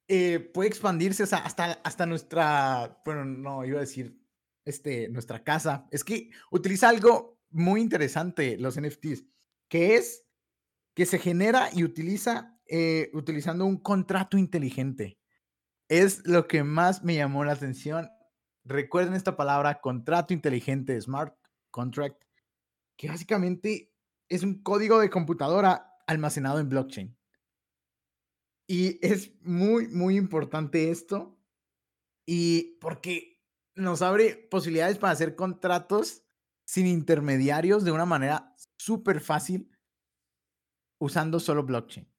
B: eh, puede expandirse o sea, hasta, hasta nuestra, bueno, no, iba a decir este, nuestra casa. Es que utiliza algo muy interesante los NFTs, que es que se genera y utiliza eh, utilizando un contrato inteligente. Es lo que más me llamó la atención. Recuerden esta palabra, contrato inteligente, smart contract, que básicamente es un código de computadora almacenado en blockchain. Y es muy, muy importante esto. Y porque nos abre posibilidades para hacer contratos sin intermediarios de una manera súper fácil usando solo blockchain.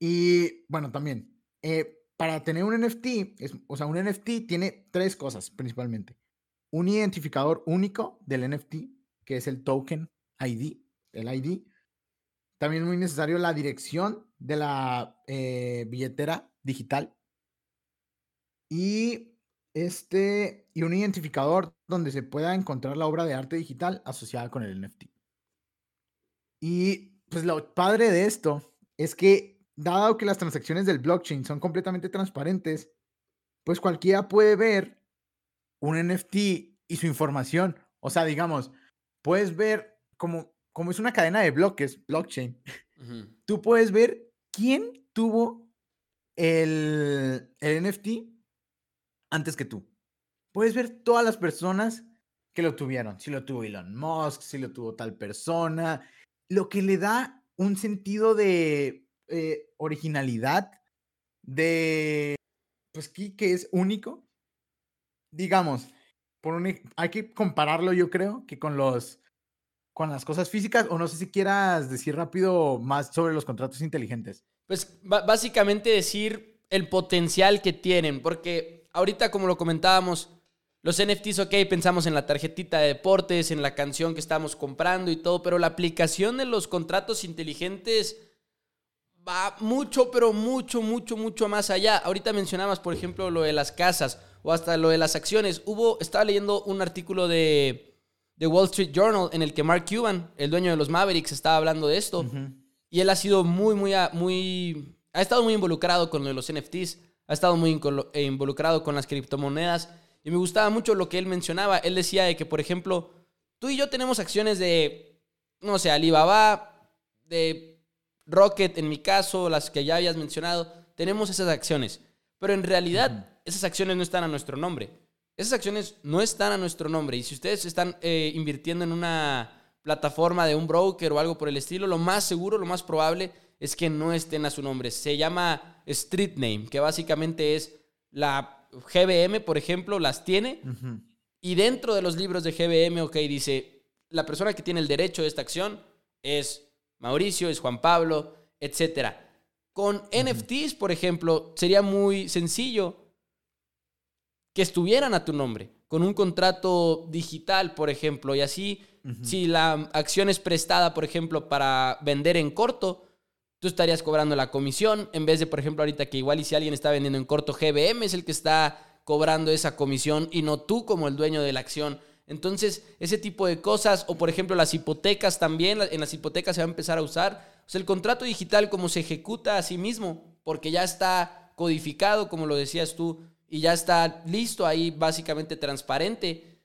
B: Y bueno, también, eh, para tener un NFT, o sea, un NFT tiene tres cosas principalmente. Un identificador único del NFT, que es el token ID, el ID. También es muy necesario la dirección de la eh, billetera digital. Y este, y un identificador donde se pueda encontrar la obra de arte digital asociada con el NFT. Y pues lo padre de esto es que, dado que las transacciones del blockchain son completamente transparentes, pues cualquiera puede ver un NFT y su información. O sea, digamos, puedes ver como, como es una cadena de bloques, blockchain, tú puedes ver quién tuvo el, el NFT antes que tú. Puedes ver todas las personas que lo tuvieron. Si lo tuvo Elon Musk, si lo tuvo tal persona. Lo que le da un sentido de eh, originalidad, de, pues, que, que es único. Digamos, hay que compararlo, yo creo, que con los con las cosas físicas, o no sé si quieras decir rápido más sobre los contratos inteligentes.
A: Pues básicamente decir el potencial que tienen, porque ahorita como lo comentábamos, los NFTs, ok, pensamos en la tarjetita de deportes, en la canción que estamos comprando y todo, pero la aplicación de los contratos inteligentes va mucho, pero mucho, mucho, mucho más allá. Ahorita mencionabas, por ejemplo, lo de las casas o hasta lo de las acciones. Hubo, estaba leyendo un artículo de, de Wall Street Journal en el que Mark Cuban, el dueño de los Mavericks, estaba hablando de esto. Y él ha sido muy, muy, muy, ha estado muy involucrado con lo de los NFTs ha estado muy eh, involucrado con las criptomonedas y me gustaba mucho lo que él mencionaba. Él decía de que, por ejemplo, tú y yo tenemos acciones de, no sé, Alibaba, de Rocket, en mi caso, las que ya habías mencionado, tenemos esas acciones. Pero en realidad, esas acciones no están a nuestro nombre. Esas acciones no están a nuestro nombre. Y si ustedes están eh, invirtiendo en una plataforma de un broker o algo por el estilo, lo más seguro, lo más probable es que no estén a su nombre. Se llama Street Name, que básicamente es la GBM, por ejemplo, las tiene. Y dentro de los libros de GBM, ok, dice, la persona que tiene el derecho de esta acción es Mauricio, es Juan Pablo, etc. Con NFTs, por ejemplo, sería muy sencillo que estuvieran a tu nombre, con un contrato digital, por ejemplo, y así, si la acción es prestada, por ejemplo, para vender en corto, tú estarías cobrando la comisión en vez de, por ejemplo, ahorita que igual y si alguien está vendiendo en corto, GBM es el que está cobrando esa comisión y no tú como el dueño de la acción. Entonces, ese tipo de cosas, o por ejemplo las hipotecas también, en las hipotecas se va a empezar a usar. O sea, el contrato digital como se ejecuta a sí mismo, porque ya está codificado, como lo decías tú, y ya está listo ahí, básicamente transparente,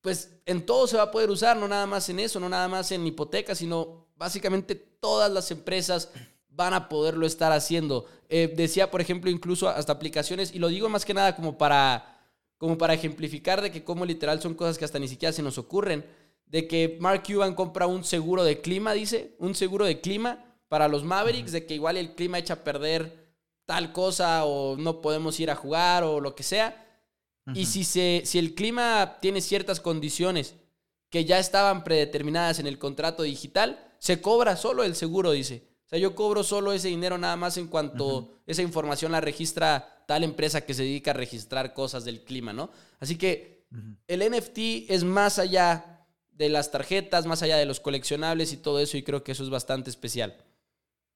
A: pues en todo se va a poder usar, no nada más en eso, no nada más en hipotecas, sino básicamente todas las empresas van a poderlo estar haciendo. Eh, decía, por ejemplo, incluso hasta aplicaciones, y lo digo más que nada como para, como para ejemplificar de que como literal son cosas que hasta ni siquiera se nos ocurren, de que Mark Cuban compra un seguro de clima, dice, un seguro de clima para los Mavericks, de que igual el clima echa a perder tal cosa o no podemos ir a jugar o lo que sea. Y si, se, si el clima tiene ciertas condiciones que ya estaban predeterminadas en el contrato digital, se cobra solo el seguro, dice. O sea, yo cobro solo ese dinero nada más en cuanto esa información la registra tal empresa que se dedica a registrar cosas del clima, ¿no? Así que el NFT es más allá de las tarjetas, más allá de los coleccionables y todo eso, y creo que eso es bastante especial.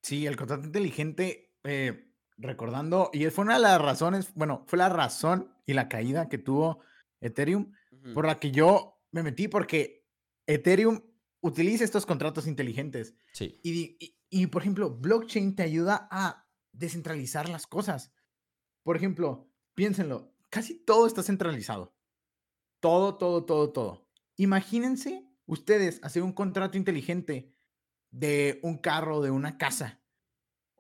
B: Sí, el contrato inteligente, eh, recordando, y fue una de las razones, bueno, fue la razón y la caída que tuvo Ethereum, por la que yo me metí, porque Ethereum utiliza estos contratos inteligentes.
A: Sí.
B: Y, y, por ejemplo, blockchain te ayuda a descentralizar las cosas. Por ejemplo, piénsenlo, casi todo está centralizado. Todo, todo, todo, todo. Imagínense ustedes hacer un contrato inteligente de un carro, de una casa.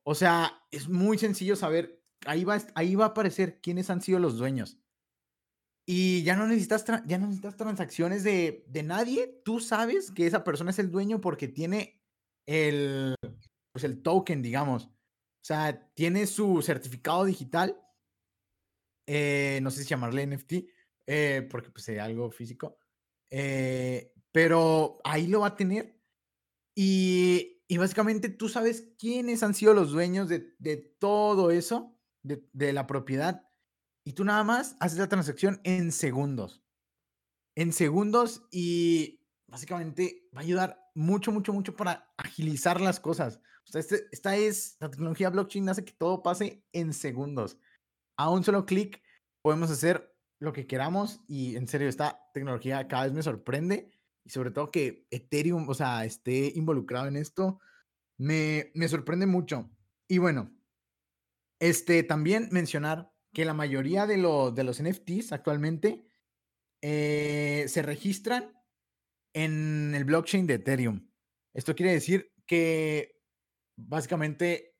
B: O sea, es muy sencillo saber, ahí va, ahí va a aparecer quiénes han sido los dueños. Y ya no necesitas, ya no necesitas transacciones de, de, nadie. Tú sabes que esa persona es el dueño porque tiene el, pues el token, digamos. O sea, tiene su certificado digital. Eh, no sé si llamarle NFT, eh, porque pues sería algo físico. Eh, pero ahí lo va a tener. Y, y, básicamente tú sabes quiénes han sido los dueños de, de todo eso. de, de la propiedad y tú nada más haces la transacción en segundos. En segundos y básicamente va a ayudar mucho, mucho, mucho para agilizar las cosas. O este- esta es, la tecnología blockchain hace que todo pase en segundos. A un solo clic podemos hacer lo que queramos y en serio, esta tecnología cada vez me sorprende y sobre todo que Ethereum, o sea, esté involucrado en esto, me, me sorprende mucho. Y bueno, este, también mencionar que la mayoría de, de los NFTs actualmente eh, se registran en el blockchain de Ethereum. Esto quiere decir que básicamente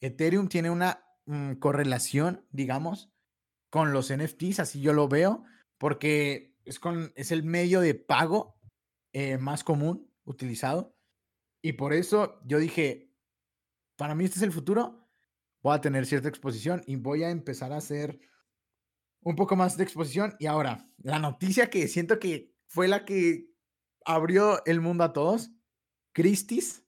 B: Ethereum tiene una mm, correlación, digamos, con los NFTs, así yo lo veo, porque es, con, es el medio de pago eh, más común utilizado. Y por eso yo dije, para mí este es el futuro, voy a tener cierta exposición y voy a empezar a hacer un poco más de exposición. Y ahora, la noticia que siento que fue la que abrió el mundo a todos, Christie's,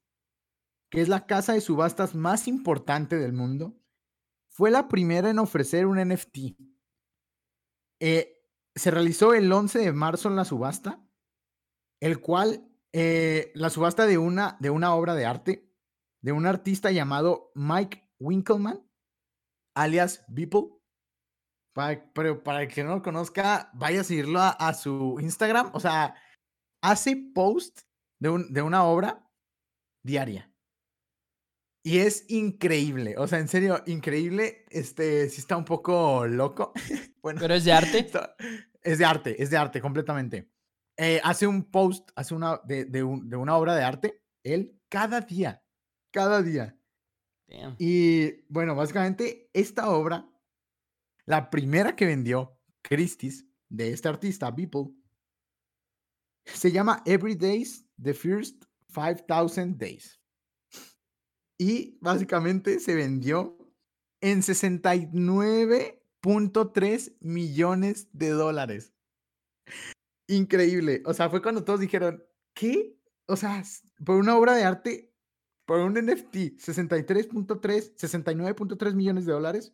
B: que es la casa de subastas más importante del mundo, fue la primera en ofrecer un NFT. Eh, se realizó el 11 de marzo en la subasta, el cual, eh, la subasta de una, de una obra de arte de un artista llamado Mike Winkelman, alias Beeple. Para, pero para el que no lo conozca, vaya a seguirlo a, a su Instagram. O sea, hace post de, un- de una obra diaria. Y es increíble. O sea, en serio, increíble. Este, sí está un poco loco. <laughs> bueno,
A: Pero es de arte. <laughs>
B: es de arte, es de arte, completamente. Eh, hace un post, hace una de, de un- de una obra de arte, él, cada día, cada día. Y bueno, básicamente esta obra, la primera que vendió Christie's de este artista, Beeple, se llama Every Days, The First 5000 Days. Y básicamente se vendió en 69.3 millones de dólares. Increíble. O sea, fue cuando todos dijeron, ¿qué? O sea, por una obra de arte, por un NFT, 63.3, 69.3 millones de dólares.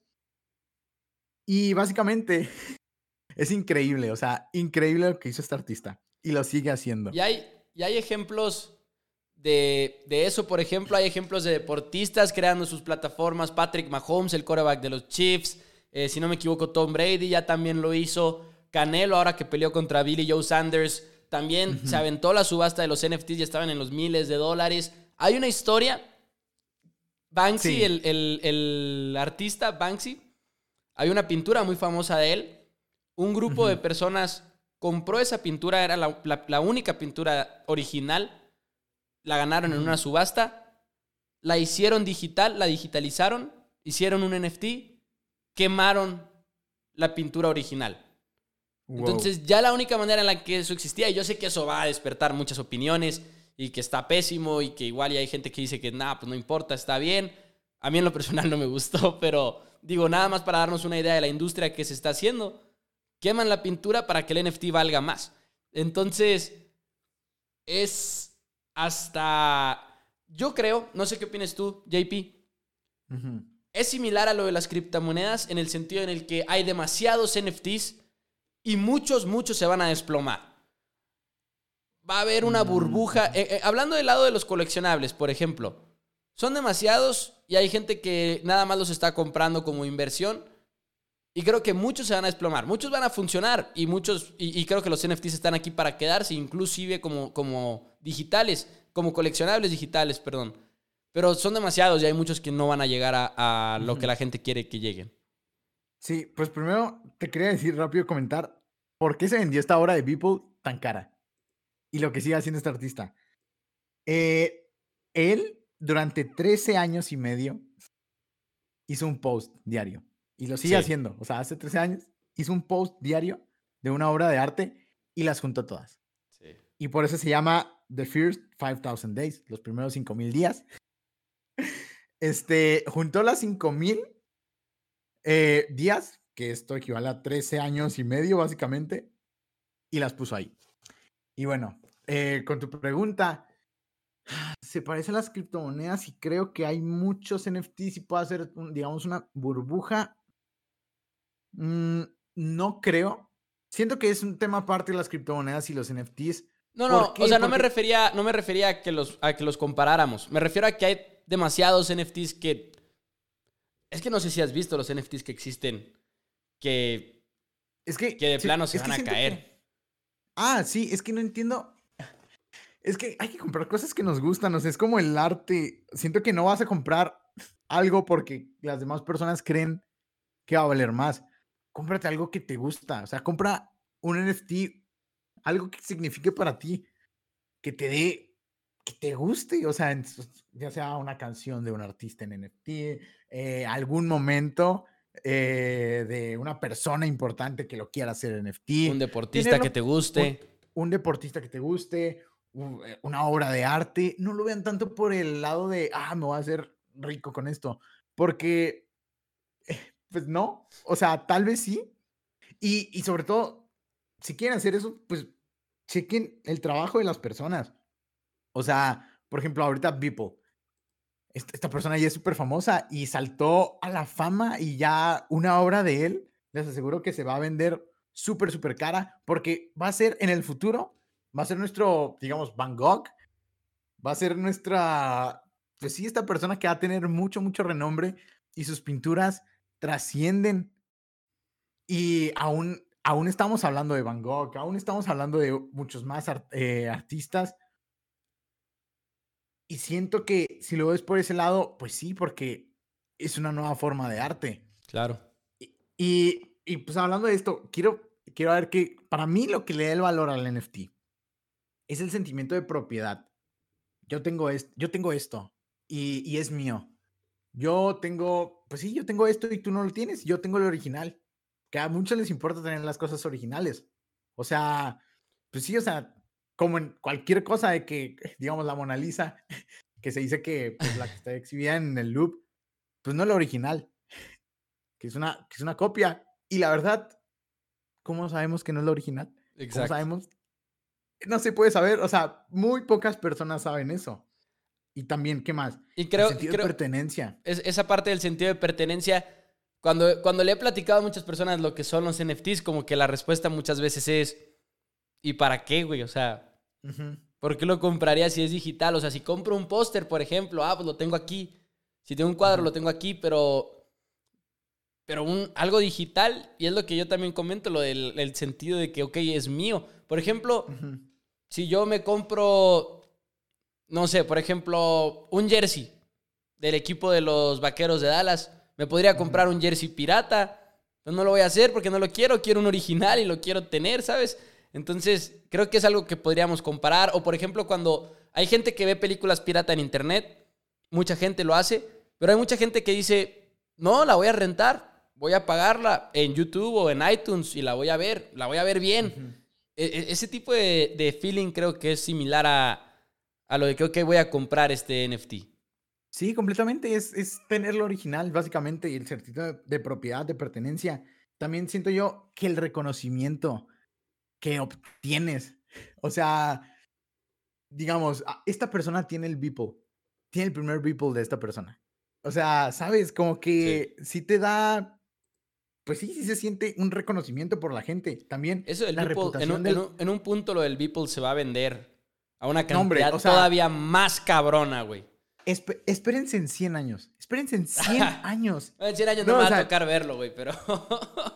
B: Y básicamente <laughs> es increíble, o sea, increíble lo que hizo este artista. Y lo sigue haciendo.
A: Y hay, y hay ejemplos de, de eso, por ejemplo, hay ejemplos de deportistas creando sus plataformas. Patrick Mahomes, el quarterback de los Chiefs. eh, si no me equivoco, Tom Brady ya también lo hizo. Canelo, ahora que peleó contra Billy Joe Sanders, también se aventó la subasta de los NFTs y estaban en los miles de dólares. Hay una historia. Banksy,
B: Sí.
A: el, el- el artista Banksy, hay una pintura muy famosa de él. Un grupo de personas compró esa pintura, era la, la- la única pintura original. La ganaron en una subasta. La hicieron digital, la digitalizaron, hicieron un NFT, quemaron la pintura original.
B: Wow.
A: Entonces, ya la única manera en la que eso existía, y yo sé que eso va a despertar muchas opiniones y que está pésimo y que igual y hay gente que dice que nada, pues no importa, está bien. A mí en lo personal <laughs> no me gustó, pero digo, nada más para darnos una idea de la industria que se está haciendo. Queman la pintura para que el NFT valga más. Entonces, es hasta, yo creo, no sé qué opinas tú, JP, es similar a lo de las criptomonedas en el sentido en el que hay demasiados NFTs y muchos, muchos se van a desplomar. Va a haber una burbuja. eh, eh, hablando del lado de los coleccionables, por ejemplo, son demasiados y hay gente que nada más los está comprando como inversión. Y creo que muchos se van a desplomar, muchos van a funcionar y muchos, y, y creo que los NFTs están aquí para quedarse, inclusive como, como digitales, como coleccionables digitales, perdón. Pero son demasiados y hay muchos que no van a llegar a, a lo que la gente quiere que lleguen.
B: Sí, pues primero te quería decir rápido comentar por qué se vendió esta obra de Beeple tan cara y lo que sigue haciendo este artista. Eh, él durante 13 años y medio hizo un post diario y lo sigue
A: Sí.
B: haciendo. O sea, hace 13 años hizo un post diario de una obra de arte y las juntó todas. Y por eso se llama The First 5000 Days, los primeros 5000 días. <laughs> Este, juntó las 5000 eh, días, que esto equivale a 13 años y medio, básicamente, y las puso ahí. Y bueno, eh, con tu pregunta, se parece a las criptomonedas y creo que hay muchos NFTs y puede hacer, digamos, una burbuja. Mm, no creo. Siento que es un tema aparte de las criptomonedas y los NFTs.
A: No, no, o sea, no me refería, no me refería a que los, a que los comparáramos. Me refiero a que hay demasiados NFTs que. Es que no sé si has visto los NFTs que existen. Que.
B: Es que.
A: Que de plano se van a caer.
B: Ah, sí, es que no entiendo. Es que hay que comprar cosas que nos gustan, o sea, es como el arte. Siento que no vas a comprar algo porque las demás personas creen que va a valer más. Cómprate algo que te gusta, o sea, compra un NFT, algo que signifique para ti, que te dé, que te guste, o sea, ya sea una canción de un artista en NFT, eh, algún momento eh, de una persona importante que lo quiera hacer en NFT.
A: Un deportista que te guste.
B: un deportista que te guste, eh, una obra de arte, no lo vean tanto por el lado de, ah, me voy a hacer rico con esto, porque, eh, pues no, o sea, tal vez sí, y, y sobre todo, si quieren hacer eso, pues chequen el trabajo de las personas. O sea, por ejemplo, ahorita Beeple, esta persona ya es súper famosa y saltó a la fama y ya una obra de él, les aseguro que se va a vender súper, súper cara porque va a ser en el futuro va a ser nuestro, digamos, Van Gogh, va a ser nuestra, pues sí, esta persona que va a tener mucho, mucho renombre y sus pinturas trascienden. Y aún, aún estamos hablando de Van Gogh, aún estamos hablando de muchos más eh, artistas. Y siento que si lo ves por ese lado, pues sí, porque es una nueva forma de arte.
A: Claro.
B: Y, y, pues hablando de esto, quiero, quiero ver que para mí lo que le da el valor al NFT es el sentimiento de propiedad. Yo tengo, esto, yo tengo esto y, es mío. Yo tengo, pues sí, yo tengo esto y tú no lo tienes. Yo tengo el original. Que a muchos les importa tener las cosas originales. O sea, pues sí, o sea, como en cualquier cosa de que, digamos, la Mona Lisa, <laughs> que se dice que pues, la que está <laughs> exhibida en el loop, pues no es la original, <laughs> que es una, que es una copia. Y la verdad, ¿cómo sabemos que no es la original? ¿Cómo sabemos no se puede saber, o sea, muy pocas personas saben eso. Y también, ¿qué más?
A: Y creo,
B: el sentido de pertenencia.
A: Es, esa parte del sentido de pertenencia, cuando, cuando le he platicado a muchas personas lo que son los NFTs, como que la respuesta muchas veces es, ¿y para qué, güey? O sea, ¿por qué lo compraría si es digital? O sea, si compro un póster, por ejemplo, ah, pues lo tengo aquí. Si tengo un cuadro, lo tengo aquí, pero pero un, algo digital, y es lo que yo también comento, lo del el sentido de que, ok, es mío. Por ejemplo, si yo me compro, no sé, por ejemplo, un jersey del equipo de los Vaqueros de Dallas, me podría comprar un jersey pirata, pero no lo voy a hacer porque no lo quiero, quiero un original y lo quiero tener, ¿sabes? Entonces, creo que es algo que podríamos comparar. O, por ejemplo, cuando hay gente que ve películas pirata en internet, mucha gente lo hace, pero hay mucha gente que dice, no, la voy a rentar, voy a pagarla en YouTube o en iTunes y la voy a ver, la voy a ver bien. E, e, ese tipo de, feeling creo que es similar a, a lo de que, ok, voy a comprar este NFT.
B: Sí, completamente. Es, es tener lo original, básicamente, y el certificado de, propiedad, de pertenencia. También siento yo que el reconocimiento que obtienes, o sea, digamos, esta persona tiene el Beeple, tiene el primer Beeple de esta persona. O sea, sabes, como que si te da pues sí, sí se siente un reconocimiento por la gente. También
A: Eso la reputación en, un, punto lo del Beeple se va a vender a una cantidad todavía más cabrona, güey.
B: espérense en 100 años. Espérense en 100 <laughs> años.
A: en 100 años no, me va a tocar verlo, güey, pero... <laughs>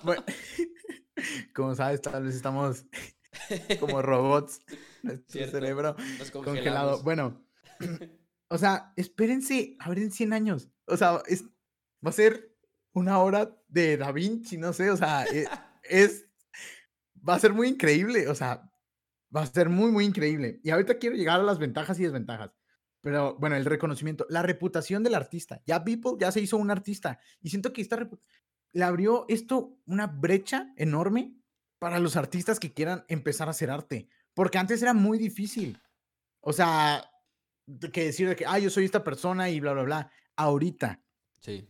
A: <laughs>
B: como sabes, tal vez estamos <laughs> como <laughs> robots. Nuestro cerebro congelado. Bueno, <laughs> o sea, espérense a ver en 100 años. O sea, es, va a ser una hora de Da Vinci, no sé, o sea, e, es, va a ser muy increíble, o sea, va a ser muy, muy increíble. Y ahorita quiero llegar a las ventajas y desventajas. Pero bueno, el reconocimiento, la reputación del artista. Ya People ya se hizo un artista y siento que esta le abrió esto una brecha enorme para los artistas que quieran empezar a hacer arte, porque antes era muy difícil. O sea, que decir que, ah, yo soy esta persona y bla, bla, bla. Ahorita,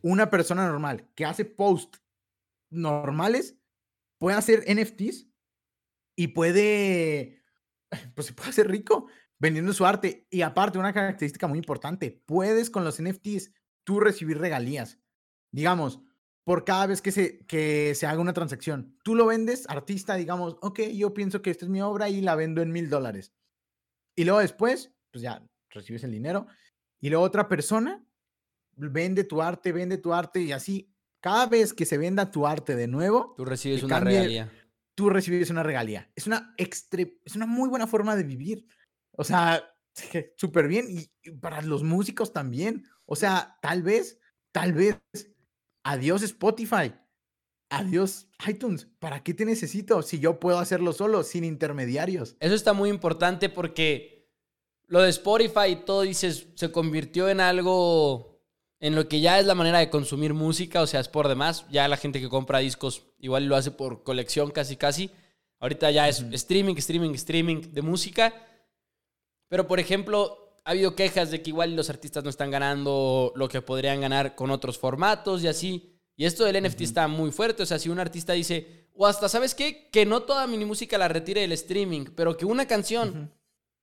B: una persona normal que hace posts normales puede hacer NFTs y puede, <laughs> pues se puede hacer rico vendiendo su arte. Y aparte, una característica muy importante, puedes con los NFTs tú recibir regalías. Digamos, por cada vez que se, que se haga una transacción. Tú lo vendes, artista, digamos, ok, yo pienso que esta es mi obra y la vendo en mil dólares. Y luego después, pues ya recibes el dinero. Y luego otra persona vende tu arte, vende tu arte y así. Cada vez que se venda tu arte de nuevo,
A: tú recibes una regalía.
B: Tú recibes una regalía. Es una, es una muy buena forma de vivir. O sea, <laughs> súper bien. Y para los músicos también. O sea, tal vez, tal vez, adiós Spotify. Adiós iTunes. ¿Para qué te necesito si yo puedo hacerlo solo, sin intermediarios?
A: Eso está muy importante porque lo de Spotify y todo, dices, se convirtió en algo en lo que ya es la manera de consumir música, o sea, es por demás. Ya la gente que compra discos igual lo hace por colección casi casi. Ahorita ya es streaming, streaming, streaming de música. Pero, por ejemplo, ha habido quejas de que igual los artistas no están ganando lo que podrían ganar con otros formatos y así. Y esto del NFT está muy fuerte. O sea, si un artista dice, o hasta, ¿sabes qué? Que no toda mi música la retire del streaming, pero que una canción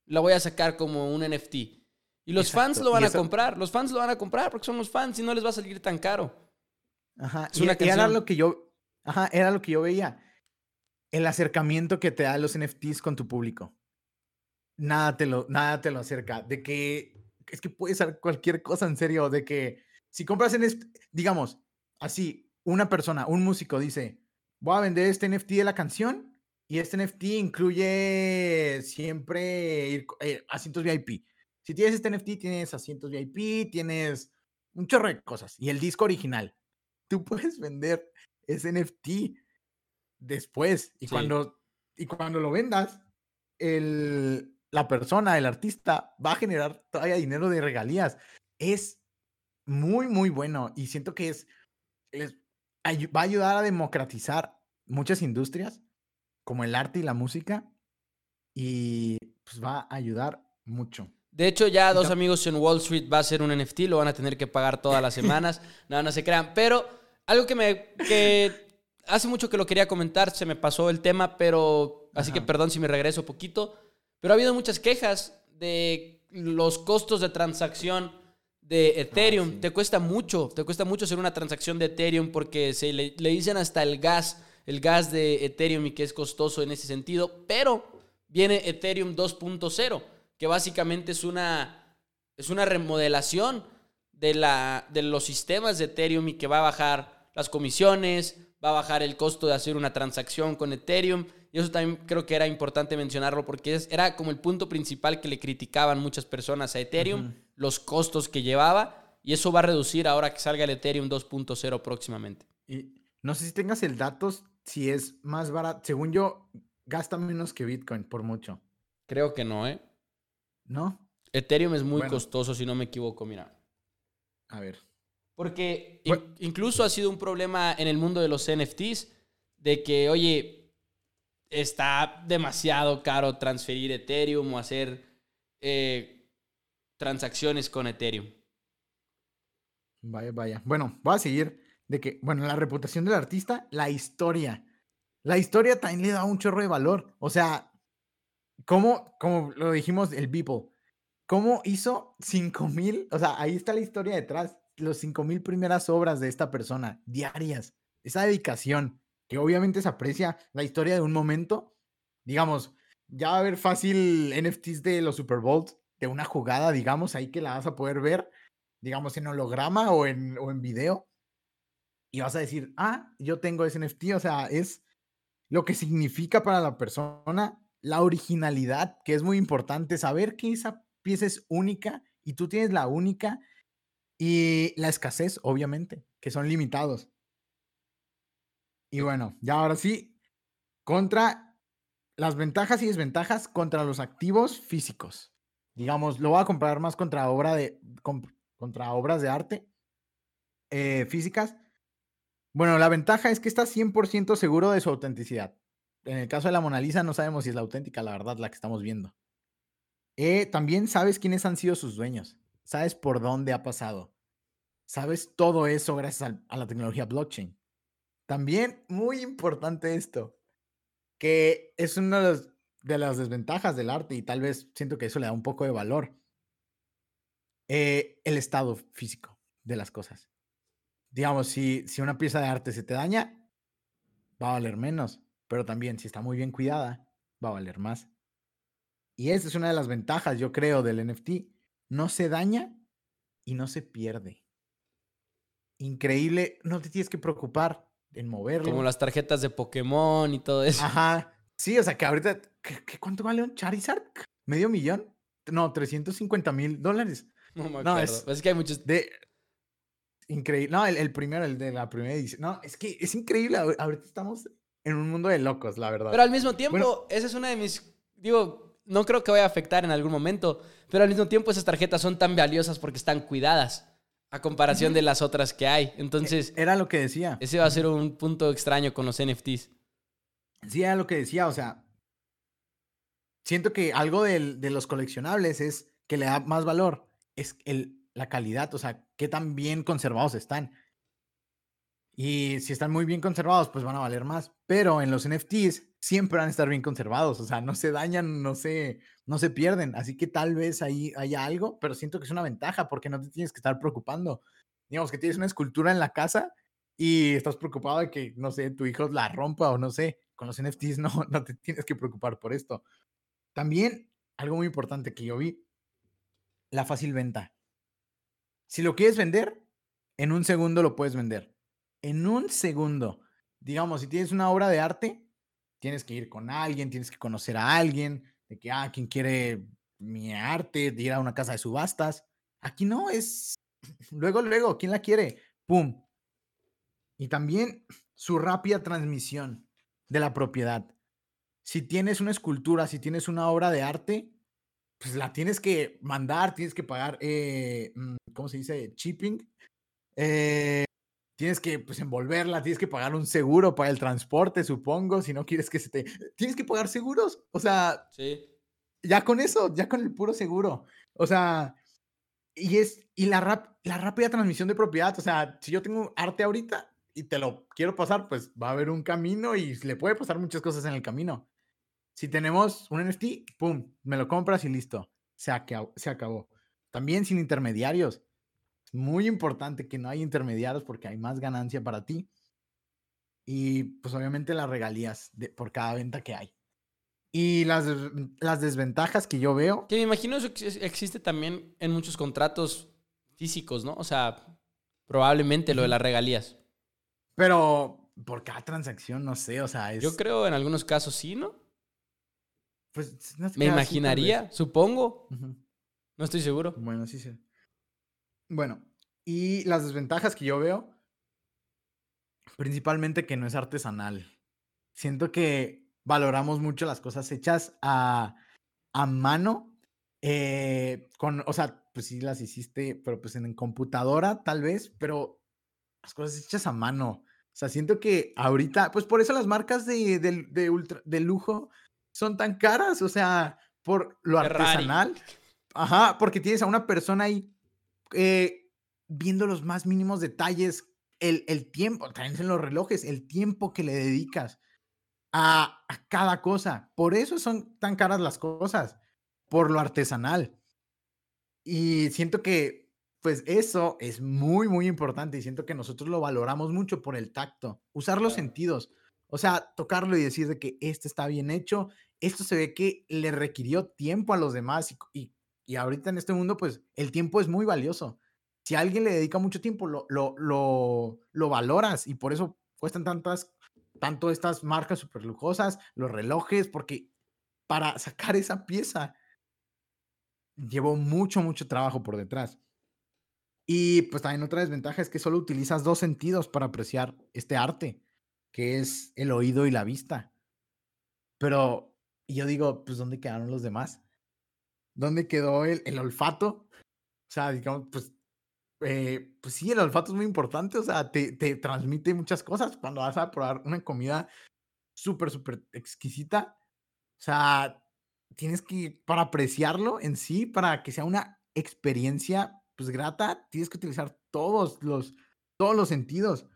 A: la voy a sacar como un NFT. Y los fans lo van a comprar. Los fans lo van a comprar porque son los fans y no les va a salir tan caro.
B: Ajá. Es una y, era lo que yo. Ajá, era lo que yo veía. El acercamiento que te da los NFTs con tu público nada te lo, nada te lo acerca. De que es que puede ser cualquier cosa en serio. De que si compras en este, digamos, así, una persona, un músico dice, voy a vender este NFT de la canción y este NFT incluye siempre ir, eh, asientos VIP. Si tienes este NFT, tienes asientos VIP, tienes un chorro de cosas. Y el disco original. Tú <laughs> puedes vender ese NFT después. Y, cuando, y cuando lo vendas, el, la persona, el artista, va a generar todavía dinero de regalías. Es muy, muy bueno y siento que es, va a ayudar a democratizar muchas industrias como el arte y la música y pues va a ayudar mucho.
A: De hecho, ya dos amigos en Wall Street va a ser un NFT, lo van a tener que pagar todas las <laughs> semanas. no, no se crean. Pero algo que me que hace mucho que lo quería comentar, se me pasó el tema, pero así que perdón si me regreso poquito. Pero ha habido muchas quejas de los costos de transacción de ah, Ethereum. Te cuesta mucho, te cuesta mucho hacer una transacción de Ethereum porque se le, dicen hasta el gas, el gas de Ethereum y que es costoso en ese sentido. Pero viene Ethereum 2.0, que básicamente es una, es una remodelación de, la, de los sistemas de Ethereum y que va a bajar las comisiones, va a bajar el costo de hacer una transacción con Ethereum y eso también creo que era importante mencionarlo porque era como el punto principal que le criticaban muchas personas a Ethereum, los costos que llevaba. Y eso va a reducir ahora que salga el Ethereum 2.0 próximamente.
B: Y no sé si tengas el dato, si es más barato. Según yo, gasta menos que Bitcoin por mucho.
A: Creo que no, ¿eh?
B: ¿No?
A: Ethereum es muy costoso, si no me equivoco, mira.
B: A ver.
A: Porque incluso ha sido un problema en el mundo de los NFTs, de que, oye, está demasiado caro transferir Ethereum o hacer eh, transacciones con Ethereum.
B: Vaya, vaya. Bueno, voy a seguir de que, bueno, la reputación del artista, la historia. La historia también le da un chorro de valor. O sea, ¿cómo, como lo dijimos, el Beeple, cómo hizo 5000, o sea, ahí está la historia detrás, los 5000 primeras obras de esta persona, diarias, esa dedicación que obviamente se aprecia la historia de un momento. Digamos, ya va a haber fácil NFTs de los Super Bowls, de una jugada, digamos, ahí que la vas a poder ver, digamos, en holograma o en, o en video. Y vas a decir, ah, yo tengo ese NFT, o sea, es lo que significa para la persona la originalidad, que es muy importante, saber que esa pieza es única y tú tienes la única y la escasez, obviamente, que son limitados. Y bueno, ya ahora sí, contra las ventajas y desventajas contra los activos físicos. Digamos, lo voy a comparar más contra, obra de, contra obras de arte eh, físicas. Bueno, la ventaja es que está 100% seguro de su autenticidad. En el caso de la Mona Lisa no sabemos si es la auténtica, la verdad, la que estamos viendo. Eh, también sabes quiénes han sido sus dueños. Sabes por dónde ha pasado. Sabes todo eso gracias a la tecnología blockchain. También muy importante esto, que es los, de las desventajas del arte y tal vez siento que eso le da un poco de valor. Eh, el estado físico de las cosas. Digamos, si, si una pieza de arte se te daña, va a valer menos, pero también si está muy bien cuidada, va a valer más. Y esa es una de las ventajas, yo creo, del NFT. No se daña y no se pierde. Increíble, no te tienes que preocupar en moverlo.
A: Como las tarjetas de Pokémon y todo eso.
B: Ajá. Sí, o sea que ahorita, ¿qué, cuánto vale un Charizard? ¿Medio millón? No, 350 mil dólares.
A: No me acuerdo. es, que hay muchos.
B: De, increíble. No, el, primero, el de la primera edición. No, es que es increíble. Ahorita estamos en un mundo de locos, la verdad.
A: Pero al mismo tiempo, esa es una de mis. Digo, no creo que vaya a afectar en algún momento. Pero al mismo tiempo, esas tarjetas son tan valiosas porque están cuidadas. A comparación de las otras que hay. Entonces.
B: Era lo que decía.
A: Ese va a ser un punto extraño con los NFTs.
B: Sí, era lo que decía. O sea. Siento que algo de los coleccionables es que le da más valor. Es el, la calidad, o sea, qué tan bien conservados están. Y si están muy bien conservados, pues van a valer más. Pero en los NFTs siempre van a estar bien conservados, o sea, no se dañan, no se, no se pierden. Así que tal vez ahí haya algo, pero siento que es una ventaja porque no te tienes que estar preocupando. Digamos que tienes una escultura en la casa y estás preocupado de que, no sé, tu hijo la rompa o no sé. Con los NFTs no, <laughs> no te tienes que preocupar por esto. También algo muy importante que yo vi, la fácil venta. Si lo quieres vender, en un segundo lo puedes vender. En un segundo. Digamos, si tienes una obra de arte, tienes que ir con alguien, tienes que conocer a alguien, de que, ah, quien quiere mi arte, de ir a una casa de subastas. Aquí no, es <clears throat> luego, luego, ¿quién la quiere? ¡Pum! Y también su rápida transmisión de la propiedad. Si tienes una escultura, si tienes una obra de arte, pues la tienes que mandar, tienes que pagar, eh, mm, ¿cómo se dice? Shipping. Eh, tienes que pues, envolverla, tienes que pagar un seguro para el transporte, supongo, si no quieres que se te... Tienes que pagar seguros, o sea...
A: Sí.
B: Ya con eso, ya con el puro seguro. O sea, y es, y la, rap, la rápida transmisión de propiedad, o sea, si yo tengo arte ahorita y te lo quiero pasar, pues va a haber un camino y le puede pasar muchas cosas en el camino. Si tenemos un NFT, ¡pum! Me lo compras y listo. Se acabó. Se acabó. También sin intermediarios. Es muy importante que no haya intermediarios porque hay más ganancia para ti. Y pues obviamente las regalías de, por cada venta que hay. Y las, las desventajas que yo veo.
A: Que me imagino eso existe también en muchos contratos físicos, ¿no? O sea, probablemente lo de las regalías.
B: Pero por cada transacción, no sé, o sea, es...
A: Yo creo en algunos casos sí, ¿no?
B: Pues
A: Me imaginaría, supongo. No estoy seguro.
B: Bueno, sí, sí. Bueno, y las desventajas que yo veo, principalmente que no es artesanal. Siento que valoramos mucho las cosas hechas a, a mano. Eh, con, o sea, pues sí las hiciste, pero pues en, computadora tal vez, pero las cosas hechas a mano. O sea, siento que ahorita, pues por eso las marcas de, de, ultra, de lujo son tan caras, o sea, por lo artesanal. Ajá, porque tienes a una persona ahí eh, viendo los más mínimos detalles, el, el tiempo, también en los relojes, el tiempo que le dedicas a, a cada cosa. Por eso son tan caras las cosas, por lo artesanal. Y siento que, pues eso es muy, muy importante y siento que nosotros lo valoramos mucho por el tacto, usar los sentidos. O sea, tocarlo y decir de que este está bien hecho, esto se ve que le requirió tiempo a los demás y, y, ahorita en este mundo, pues el tiempo es muy valioso. Si alguien le dedica mucho tiempo, lo, lo, lo, lo valoras y por eso cuestan tantas, tanto estas marcas súper lujosas, los relojes, porque para sacar esa pieza llevó mucho, mucho trabajo por detrás. Y pues también otra desventaja es que solo utilizas dos sentidos para apreciar este arte, que es el oído y la vista. Pero y yo digo, pues, ¿dónde quedaron los demás? ¿Dónde quedó el, el olfato? O sea, digamos, pues, eh, pues sí, el olfato es muy importante, o sea, te, te transmite muchas cosas cuando vas a probar una comida súper, súper exquisita. O sea, tienes que, para apreciarlo en sí, para que sea una experiencia, pues, grata, tienes que utilizar todos los, todos los sentidos.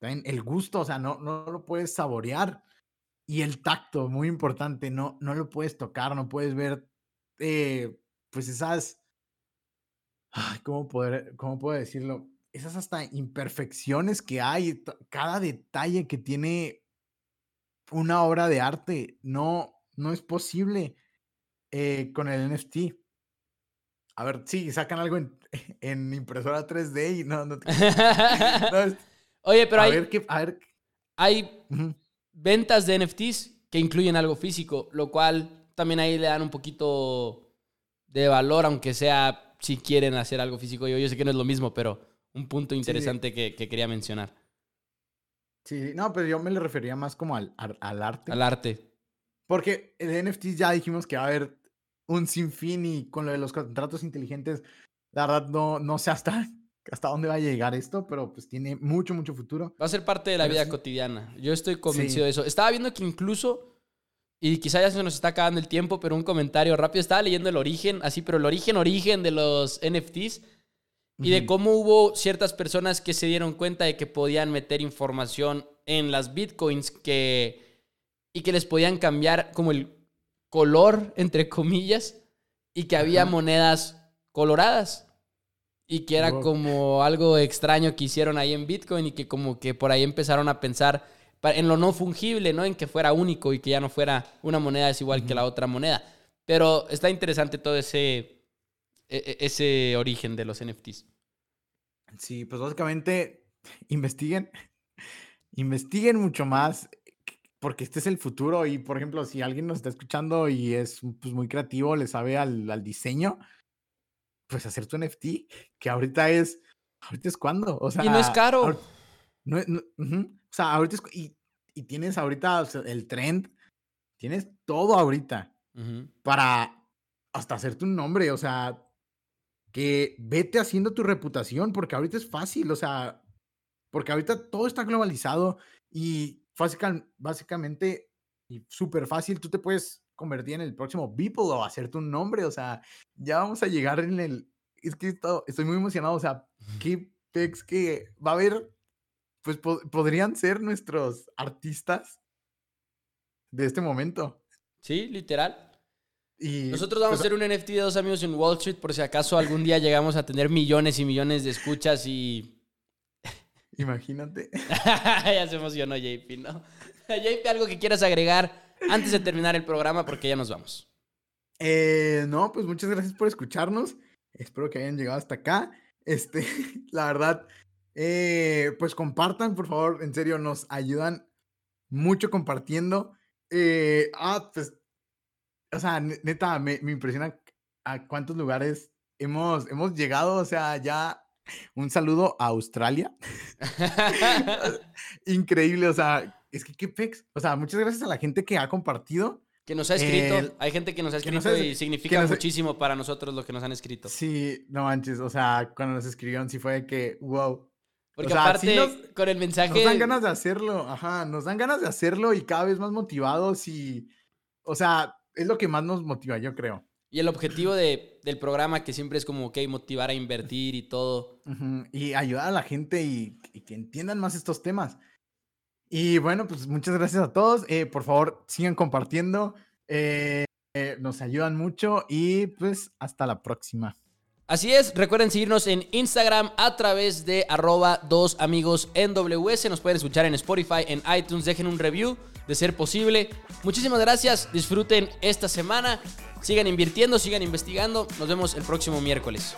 B: También el gusto, o sea, no, no lo puedes saborear y el tacto, muy importante, no, no lo puedes tocar, no puedes ver, eh, pues esas, ¿cómo, poder, ¿cómo puedo decirlo? Esas hasta imperfecciones que hay, cada detalle que tiene una obra de arte, no, no es posible eh, con el NFT. A ver, sí, sacan algo en, <laughs> impresora 3D y no, no, <laughs> <laughs>
A: Oye, pero hay, hay ventas de NFTs que incluyen algo físico, lo cual también ahí le dan un poquito de valor, aunque sea si quieren hacer algo físico. Yo, yo sé que no es lo mismo, pero un punto interesante que, quería mencionar.
B: Sí, no, pero yo me le refería más como al, al, arte.
A: Al arte.
B: Porque el NFTs ya dijimos que va a haber un sinfín y con lo de los contratos inteligentes, la verdad no, no sé hasta, hasta dónde va a llegar esto, pero pues tiene mucho, mucho futuro.
A: Va a ser parte de la vida cotidiana. Yo estoy convencido de eso. Estaba viendo que incluso, y quizá ya se nos está acabando el tiempo, pero un comentario rápido, estaba leyendo el origen, así, pero el origen, origen de los NFTs. Y de cómo hubo ciertas personas que se dieron cuenta de que podían meter información en las bitcoins que, y que les podían cambiar como el color, entre comillas, y que había monedas coloradas. Y que era como algo extraño que hicieron ahí en Bitcoin y que como que por ahí empezaron a pensar en lo no fungible, ¿no? En que fuera único y que ya no fuera una moneda es igual que la otra moneda. Pero está interesante todo ese, e, e, ese origen de los NFTs.
B: Sí, pues básicamente <laughs> investiguen, <laughs> investiguen mucho más porque este es el futuro y, por ejemplo, si alguien nos está escuchando y es pues, muy creativo, le sabe al, diseño, pues hacer tu NFT, que ahorita es, ahorita es cuando, o sea...
A: Y no es caro.
B: no, O sea, ahorita es, y, y tienes ahorita el trend, tienes todo ahorita para hasta hacerte un nombre, o sea, que vete haciendo tu reputación, porque ahorita es fácil, o sea, porque ahorita todo está globalizado y básicamente y súper fácil, tú te puedes convertir en el próximo Beeple o hacerte un nombre, o sea, ya vamos a llegar en el... Es que estoy muy emocionado, o sea, <laughs> qué pex que va a haber, pues podrían ser nuestros artistas de este momento.
A: Sí, literal. Y, Nosotros vamos a pues, hacer un NFT de dos amigos en Wall Street por si acaso algún día llegamos a tener millones y millones de escuchas y <laughs>
B: Imagínate. <laughs>
A: ya se emocionó JP, ¿no? <laughs> JP, algo que quieras agregar antes de terminar el programa porque ya nos vamos.
B: Eh, no, pues muchas gracias por escucharnos. Espero que hayan llegado hasta acá. Este, la verdad, eh, pues compartan, por favor, en serio, nos ayudan mucho compartiendo. Eh, ah, pues, o sea, neta, me, me impresiona a cuántos lugares hemos, hemos llegado, o sea, ya un saludo a Australia. <laughs> <laughs> Increíble, o sea, es que qué pex. O sea, muchas gracias a la gente que ha compartido.
A: Que nos ha escrito. Hay gente que nos ha escrito y significa muchísimo para nosotros lo que nos han escrito.
B: Sí, no manches. O sea, cuando nos escribieron, sí fue que, wow.
A: Porque aparte, con el mensaje.
B: Nos dan ganas de hacerlo, ajá. Nos dan ganas de hacerlo y cada vez más motivados y. O sea, es lo que más nos motiva, yo creo.
A: Y el objetivo de, del programa, que siempre es como, ok, motivar a invertir y todo.
B: Y ayudar a la gente y, que entiendan más estos temas. Y bueno, pues muchas gracias a todos. Eh, por favor, sigan compartiendo. Eh, eh, nos ayudan mucho y pues hasta la próxima.
A: Así es, recuerden seguirnos en Instagram a través de arroba dos amigos NWS. Nos pueden escuchar en Spotify, en iTunes, dejen un review de ser posible. Muchísimas gracias, disfruten esta semana, sigan invirtiendo, sigan investigando. Nos vemos el próximo miércoles.